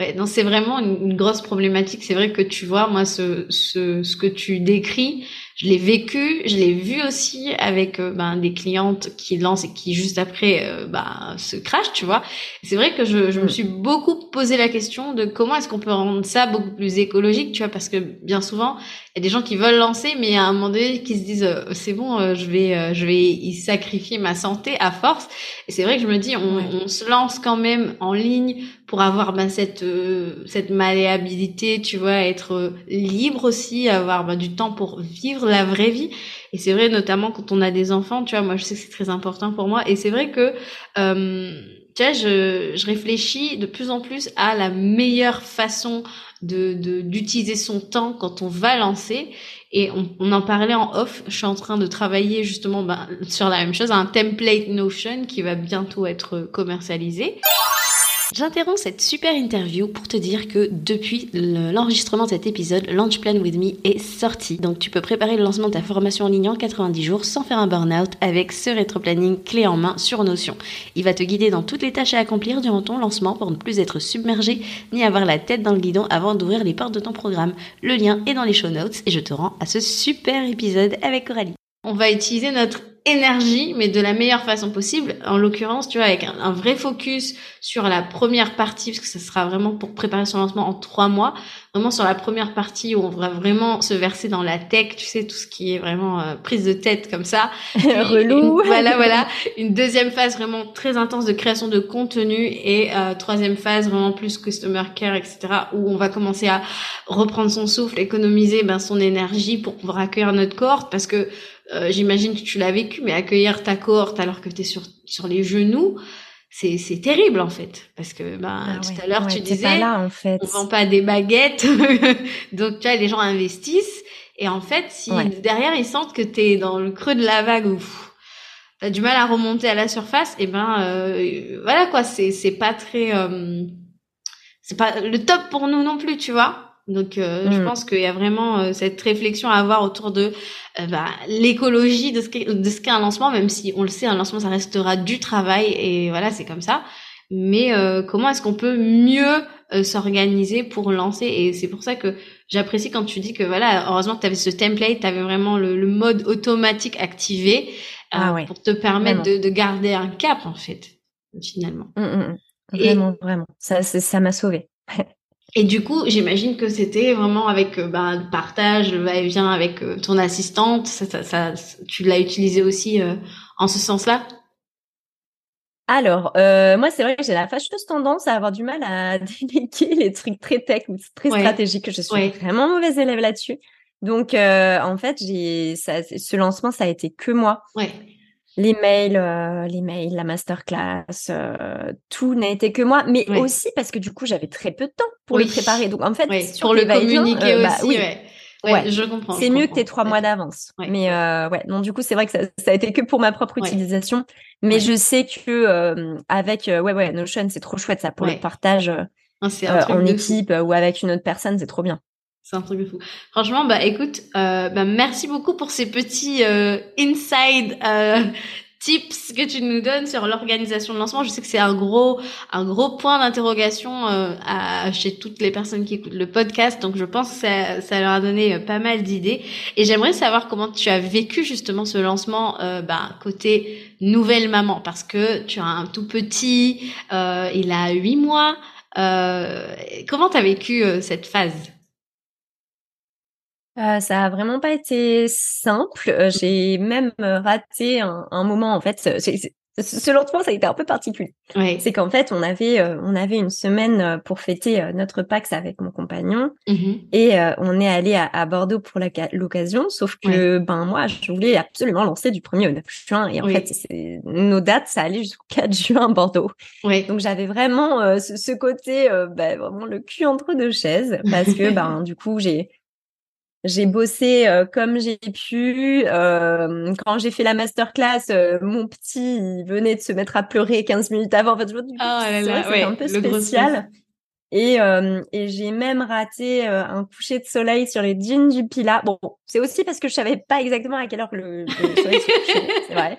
Ouais, non, c'est vraiment une, une grosse problématique. C'est vrai que tu vois, moi, ce, ce, ce que tu décris, je l'ai vécu, je l'ai vu aussi avec euh, ben, des clientes qui lancent et qui juste après euh, ben, se crachent, tu vois. C'est vrai que je, je me Mm. suis beaucoup posé la question de comment est-ce qu'on peut rendre ça beaucoup plus écologique, tu vois, parce que bien souvent, il y a des gens qui veulent lancer, mais à un moment donné, qui se disent euh, c'est bon, je vais, je vais y sacrifier ma santé à force. Et c'est vrai que je me dis, on, Ouais. on se lance quand même en ligne pour avoir ben, cette euh, cette malléabilité, tu vois, être libre aussi, avoir ben, du temps pour vivre la vraie vie. Et c'est vrai, notamment quand on a des enfants, tu vois, moi je sais que c'est très important pour moi. Et c'est vrai que euh, tu vois, je, réfléchis de plus en plus à la meilleure façon de- d'utiliser son temps quand on va lancer. Et on, on en parlait en off. Je suis en train de travailler justement ben, sur la même chose, un template Notion qui va bientôt être commercialisé. J'interromps cette super interview pour te dire que depuis l'enregistrement de cet épisode, Launch Plan With Me est sorti. Donc tu peux préparer le lancement de ta formation en ligne en 90 jours sans faire un burn-out avec ce rétro-planning clé en main sur Notion. Il va te guider dans toutes les tâches à accomplir durant ton lancement pour ne plus être submergé ni avoir la tête dans le guidon avant d'ouvrir les portes de ton programme. Le lien est dans les show notes et je te rends à ce super épisode avec Coralie. On va utiliser notre énergie, mais de la meilleure façon possible. En l'occurrence, tu vois, avec un, vrai focus sur la première partie, parce que ça sera vraiment pour préparer son lancement en trois mois. Vraiment sur la première partie où on va vraiment se verser dans la tech, tu sais, tout ce qui est vraiment euh, prise de tête comme ça. (laughs) Relou. voilà, voilà. (laughs) Une deuxième phase vraiment très intense de création de contenu et euh, troisième phase vraiment plus customer care, etc. Où on va commencer à reprendre son souffle, économiser ben, son énergie pour pouvoir accueillir notre corps, parce que euh, j'imagine que tu l'as vécu, mais accueillir ta cohorte alors que tu es sur, sur les genoux, c'est, c'est terrible en fait. Parce que ben, ah tout à l'heure, tu disais, là, en fait. on vend pas des baguettes, (laughs) donc tu vois, les gens investissent. Et en fait, si derrière ils sentent que tu es dans le creux de la vague ou tu as du mal à remonter à la surface, et ben euh, voilà quoi, c'est, c'est pas très... Euh, c'est pas le top pour nous non plus, tu vois. Donc, euh, je mm. pense qu'il y a vraiment euh, cette réflexion à avoir autour de euh, bah, l'écologie de ce qu'est un lancement, même si on le sait, un lancement ça restera du travail et voilà, c'est comme ça. Mais comment est-ce qu'on peut mieux s'organiser pour lancer? Et c'est pour ça que j'apprécie quand tu dis que voilà, heureusement que tu avais ce template, tu avais vraiment le, mode automatique activé ah pour te permettre de, de, garder un cap en fait, finalement. Mm, mm, vraiment, vraiment. Ça, ça m'a sauvé. (laughs) Et du coup, j'imagine que c'était vraiment avec euh, bah, le partage, le va-et-vient avec euh, ton assistante. Ça, ça, tu l'as utilisé aussi euh, en ce sens-là? Alors, euh, moi, c'est vrai que j'ai la fâcheuse tendance à avoir du mal à (laughs) déléguer les trucs très tech ou très stratégiques. Je suis vraiment mauvaise élève là-dessus. Donc, en fait, j'ai ça, ce lancement, ça a été que moi. Ouais les mails, euh, les mails, la masterclass, euh, tout n'a été que moi, mais aussi parce que du coup j'avais très peu de temps pour le préparer. Donc en fait, pour le communiquer euh, bah aussi, ouais. je comprends. C'est mieux que tes trois mois d'avance. Mais ouais, non, du coup c'est vrai que ça, ça, a été que pour ma propre utilisation, mais je sais que avec ouais ouais Notion c'est trop chouette ça pour le partage ah, en équipe ou avec une autre personne, c'est trop bien. C'est un truc de fou. Franchement, bah écoute, euh, bah, merci beaucoup pour ces petits euh, inside euh, (laughs) tips que tu nous donnes sur l'organisation de lancement. Je sais que c'est un gros un gros point d'interrogation euh, chez toutes les personnes qui écoutent le podcast. Donc je pense que ça, ça leur a donné euh, pas mal d'idées. Et j'aimerais savoir comment tu as vécu justement ce lancement euh, bah, côté nouvelle maman parce que tu as un tout petit, il a huit mois. comment tu as vécu cette phase? Euh, ça a vraiment pas été simple. Euh, j'ai même euh, raté un, un, moment en fait. Ce lancement, ça a été un peu particulier. C'est qu'en fait, on avait on avait une semaine pour fêter notre Pax avec mon compagnon mmh et on est allé à, Bordeaux pour l'occasion. Sauf que ben moi, je voulais absolument lancer du 1er au 9 juin et en fait, nos dates, ça allait jusqu'au 4 juin à Bordeaux. Donc j'avais vraiment ce, ce, côté ben, vraiment le cul entre deux chaises parce que (laughs) ben du coup j'ai j'ai bossé euh, comme j'ai pu. Euh, quand j'ai fait la masterclass, euh, mon petit il venait de se mettre à pleurer 15 minutes avant. En fait, je me oh c'est un peu spécial. Et, euh, et j'ai même raté un coucher de soleil sur les dunes du Pila. Bon, c'est aussi parce que je savais pas exactement à quelle heure le, le soleil se couchait, c'est vrai.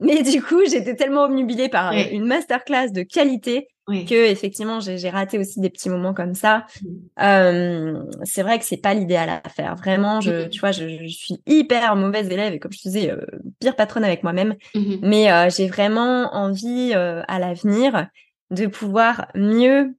Mais du coup, j'étais tellement omnubilée par une masterclass de qualité que effectivement j'ai raté aussi des petits moments comme ça. Mmh. Euh, c'est vrai que c'est pas l'idéal à faire. Vraiment, je, mmh. tu vois, je, je, suis hyper mauvaise élève et comme je te disais, euh, pire patronne avec moi-même. Mmh Mais euh, j'ai vraiment envie euh, à l'avenir de pouvoir mieux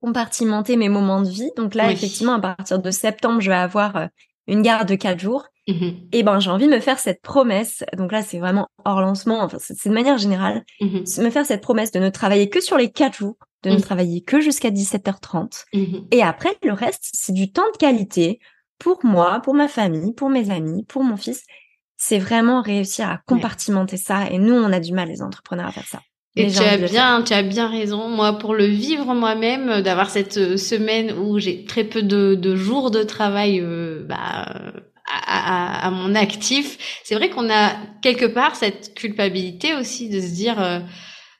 compartimenter mes moments de vie. Donc là, effectivement, à partir de septembre, je vais avoir euh, une garde de quatre jours. Mmh et ben j'ai envie de me faire cette promesse. Donc là c'est vraiment hors lancement. Enfin c'est de manière générale, mmh me faire cette promesse de ne travailler que sur les quatre jours, de ne mmh. travailler que jusqu'à 17h30. Et après le reste c'est du temps de qualité pour moi, pour ma famille, pour mes amis, pour mon fils. C'est vraiment réussir à compartimenter ça. Et nous on a du mal les entrepreneurs à faire ça. Et tu as bien, tu as bien raison. Moi, pour le vivre moi-même, d'avoir cette euh, semaine où j'ai très peu de, de jours de travail, euh, bah, à, à, mon actif, c'est vrai qu'on a quelque part cette culpabilité aussi de se dire,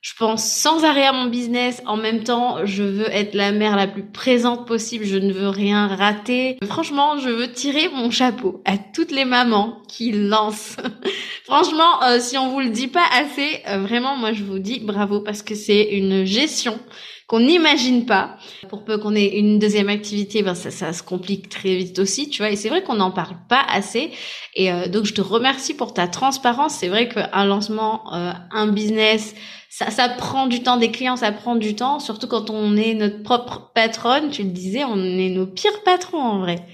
je pense sans arrêt à mon business. En même temps, je veux être la mère la plus présente possible. Je ne veux rien rater. Franchement, je veux tirer mon chapeau à toutes les mamans qui lancent. (laughs) Franchement, euh, si on vous le dit pas assez, euh, vraiment, moi, je vous dis bravo parce que c'est une gestion qu'on n'imagine pas. Pour peu qu'on ait une deuxième activité, ben ça, ça se complique très vite aussi, tu vois. Et c'est vrai qu'on n'en parle pas assez. Et euh, donc je te remercie pour ta transparence. C'est vrai qu'un lancement, euh, un business, ça, ça prend du temps. Des clients, ça prend du temps. Surtout quand on est notre propre patronne. Tu le disais, on est nos pires patrons en vrai.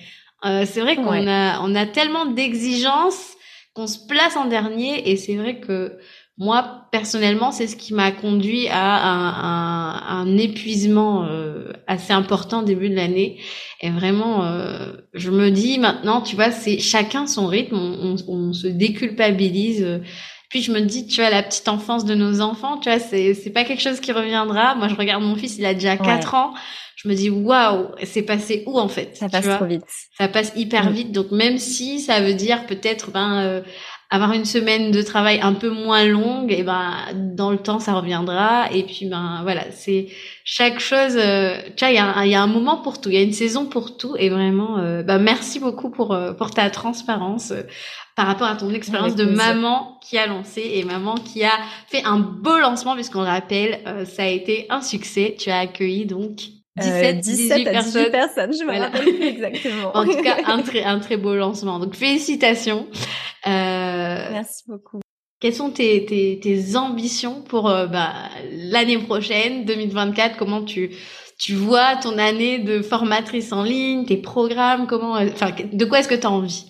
Euh, c'est vrai qu'on a, on a tellement d'exigences qu'on se place en dernier. Et c'est vrai que moi, personnellement, c'est ce qui m'a conduit à un, un, épuisement euh, assez important au début de l'année. Et vraiment, euh, je me dis maintenant, tu vois, c'est chacun son rythme, on, on, on, se déculpabilise. Puis je me dis, tu vois, la petite enfance de nos enfants, tu vois, c'est c'est pas quelque chose qui reviendra. Moi, je regarde mon fils, il a déjà 4 ans. Je me dis, waouh, c'est passé où en fait Ça passe trop vite. Ça passe hyper vite. Donc même si ça veut dire peut-être ben euh, avoir une semaine de travail un peu moins longue, et ben dans le temps ça reviendra. Et puis ben voilà, c'est chaque chose. Euh, il y, a un, y a un moment pour tout, il y a une saison pour tout. Et vraiment, euh, ben, merci beaucoup pour euh, pour ta transparence euh, par rapport à ton expérience de maman qui a lancé et maman qui a fait un beau lancement puisqu'on rappelle, ça a été un succès. Tu as accueilli donc 17, 17 18 personnes. personnes. je me rappelle plus exactement. en tout cas, un très, (laughs) un très beau lancement. Donc, félicitations. Euh, Merci beaucoup. Quelles sont tes, tes, tes ambitions pour euh, bah, l'année prochaine, 2024 Comment tu, tu vois ton année de formatrice en ligne, tes programmes? Comment, euh, de quoi est-ce que tu as envie?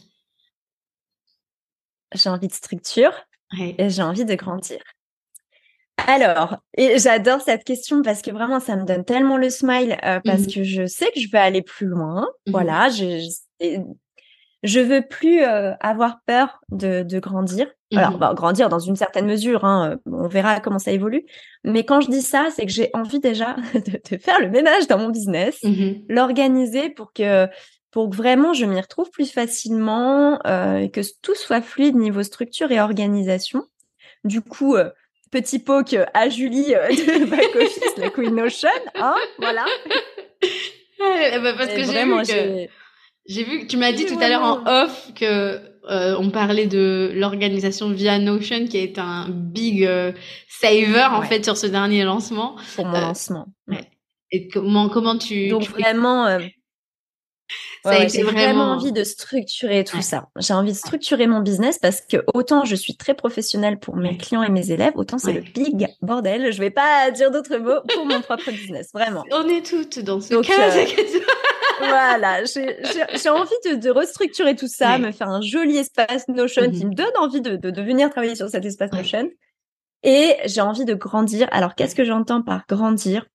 J'ai envie de structure ouais. et j'ai envie de grandir. Alors, et j'adore cette question parce que vraiment, ça me donne tellement le smile euh, parce mmh. que je sais que je vais aller plus loin. Mmh. Voilà, je, je, je veux plus euh, avoir peur de, de grandir. Mmh. Alors, bah, grandir dans une certaine mesure, hein, euh, on verra comment ça évolue. Mais quand je dis ça, c'est que j'ai envie déjà (laughs) de, de, faire le ménage dans mon business, l'organiser pour que pour que vraiment je m'y retrouve plus facilement, euh, que tout soit fluide niveau structure et organisation. Du coup, petit poke à Julie euh, de (laughs) Back Office, la Queen Notion, hein, voilà. (laughs) Ah, bah parce que j'ai vu que j'ai vu que tu m'as dit tout à l'heure en off que euh, on parlait de l'organisation via Notion qui est un big euh, saver en fait sur ce dernier lancement. Pour mon lancement. Ouais. Et comment comment tu donc tu vraiment Ouais, ouais, j'ai vraiment envie de structurer tout ouais. ça. J'ai envie de structurer mon business parce que autant je suis très professionnelle pour mes clients et mes élèves, autant c'est le big bordel. Je vais pas dire d'autres mots pour mon propre business, vraiment. On est toutes dans ce Donc, cas. Euh, (laughs) voilà, j'ai envie de, de, restructurer tout ça, me faire un joli espace Notion mm -hmm. qui me donne envie de, de, de, venir travailler sur cet espace Notion. Et j'ai envie de grandir. Alors, qu'est-ce que j'entends par grandir?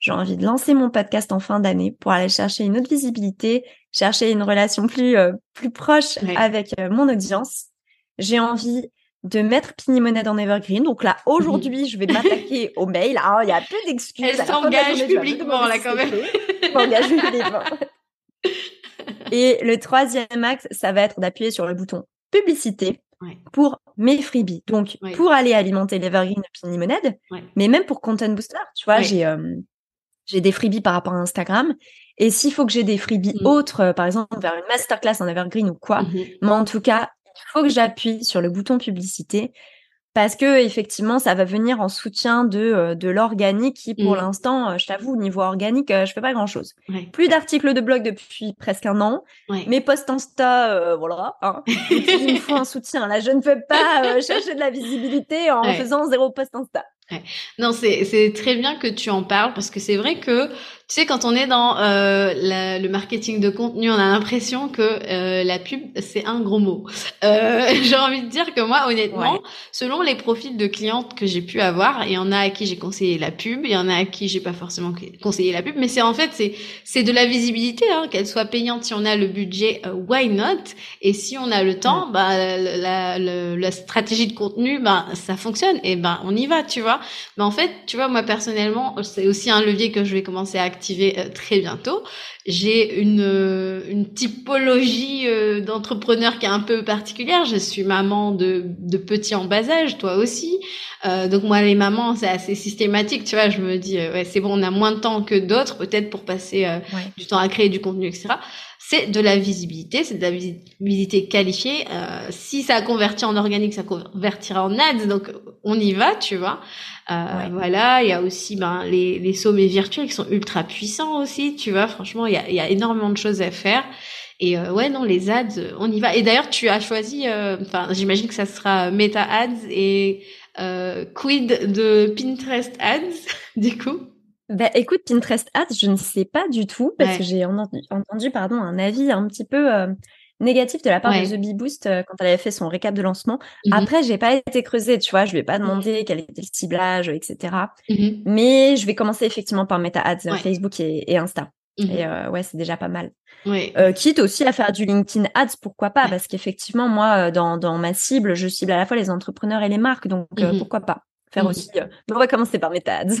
J'ai envie de lancer mon podcast en fin d'année pour aller chercher une autre visibilité, chercher une relation plus euh, plus proche avec euh, mon audience. J'ai envie de mettre Pini Monnaie dans Evergreen. Donc là, aujourd'hui, je vais m'attaquer au mail. Ah, il y a plus d'excuses. Elle s'engage publiquement, là, quand même. (laughs) s'engage publiquement. (laughs) Et le troisième axe, ça va être d'appuyer sur le bouton publicité ouais. pour mes freebies. Donc, ouais. pour aller alimenter l'Evergreen de Pini Monnaie, mais même pour Content Booster. Tu vois, j'ai euh, j'ai des freebies par rapport à Instagram. Et s'il faut que j'ai des freebies mmh. autres, euh, par exemple vers une masterclass en Evergreen ou quoi, mmh. mais en tout cas, il faut que j'appuie sur le bouton publicité parce que effectivement, ça va venir en soutien de euh, de l'organique qui, pour mmh. l'instant, euh, je t'avoue, au niveau organique, je fais pas grand chose. Ouais. Plus d'articles de blog depuis presque un an. Ouais. Mes posts Insta, euh, voilà. Hein. il me faut un (laughs) soutien. Là, je ne peux pas chercher de la visibilité en ouais. faisant zéro post Insta. Non, c'est c'est très bien que tu en parles parce que c'est vrai que tu sais quand on est dans euh, la, le marketing de contenu, on a l'impression que euh, la pub c'est un gros mot. Euh, (laughs) j'ai envie de dire que moi honnêtement, ouais. selon les profils de clientes que j'ai pu avoir, il y en a à qui j'ai conseillé la pub, il y en a à qui j'ai pas forcément conseillé la pub, mais c'est en fait c'est c'est de la visibilité, hein, qu'elle soit payante si on a le budget, uh, why not? Et si on a le temps, ouais. bah la, la, la, stratégie de contenu, bah ça fonctionne et ben bah, on y va, tu vois. Mais en fait, tu vois, moi personnellement, c'est aussi un levier que je vais commencer à activer très bientôt. J'ai une, une typologie d'entrepreneur qui est un peu particulière. Je suis maman de, de petits en bas âge, toi aussi. donc moi, les mamans, c'est assez systématique, tu vois. Je me dis, ouais, c'est bon, on a moins de temps que d'autres, peut-être pour passer du temps à créer du contenu, etc c'est de la visibilité, c'est de la visibilité qualifiée. Euh, si ça a converti en organique, ça convertira en ads, donc on y va, tu vois. Euh, Voilà, il y a aussi ben, les, les sommets virtuels qui sont ultra puissants aussi, tu vois. Franchement, il y a, y a énormément de choses à faire. Et euh, ouais, non, les ads, on y va. Et d'ailleurs, tu as choisi, euh, enfin, j'imagine que ça sera Meta Ads et euh, quid de Pinterest Ads, (laughs) du coup. Bah, écoute, Pinterest Ads, je ne sais pas du tout parce que j'ai entendu, pardon, un avis un petit peu euh, négatif de la part de The Bee Boost euh, quand elle avait fait son récap de lancement. Mmh Après, j'ai pas été creusée, tu vois, je vais pas mmh demander quel était le ciblage, etc. Mmh Mais je vais commencer effectivement par Meta Ads, Facebook et, Insta. Et euh, ouais, c'est déjà pas mal. quitte aussi à faire du LinkedIn Ads, pourquoi pas? Parce qu'effectivement, moi, dans, dans ma cible, je cible à la fois les entrepreneurs et les marques, donc pourquoi pas? Faire aussi. Euh, on va commencer par Meta Ads. (laughs)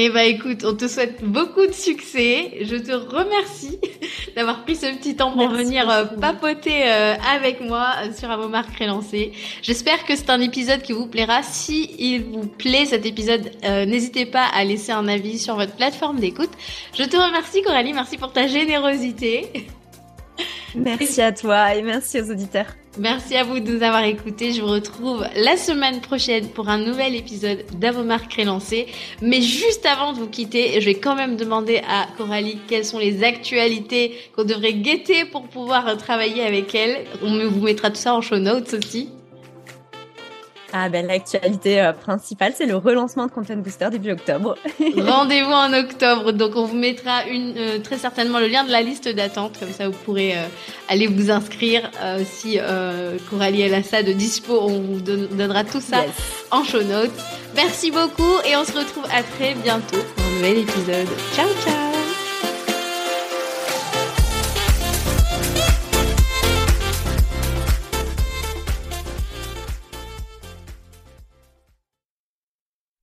Eh ben écoute, on te souhaite beaucoup de succès. Je te remercie (laughs) d'avoir pris ce petit temps pour venir euh, papoter euh, avec moi sur vos marques relancées. J'espère que c'est un épisode qui vous plaira. Si il vous plaît cet épisode, n'hésitez pas à laisser un avis sur votre plateforme d'écoute. Je te remercie Coralie, merci pour ta générosité. (laughs) Merci à toi et merci aux auditeurs. Merci à vous de nous avoir écoutés. Je vous retrouve la semaine prochaine pour un nouvel épisode d'Avomar Crélancé. Mais juste avant de vous quitter, je vais quand même demander à Coralie quelles sont les actualités qu'on devrait guetter pour pouvoir travailler avec elle. On vous mettra tout ça en show notes aussi. Ah ben l'actualité euh, principale, c'est le relancement de Content Booster début octobre. (laughs) Rendez-vous en octobre, donc on vous mettra une, euh, très certainement le lien de la liste d'attente, comme ça vous pourrez euh, aller vous inscrire. si Coralie et ça de dispo, on vous donnera tout ça en show notes. Merci beaucoup et on se retrouve à très bientôt pour un nouvel épisode. Ciao ciao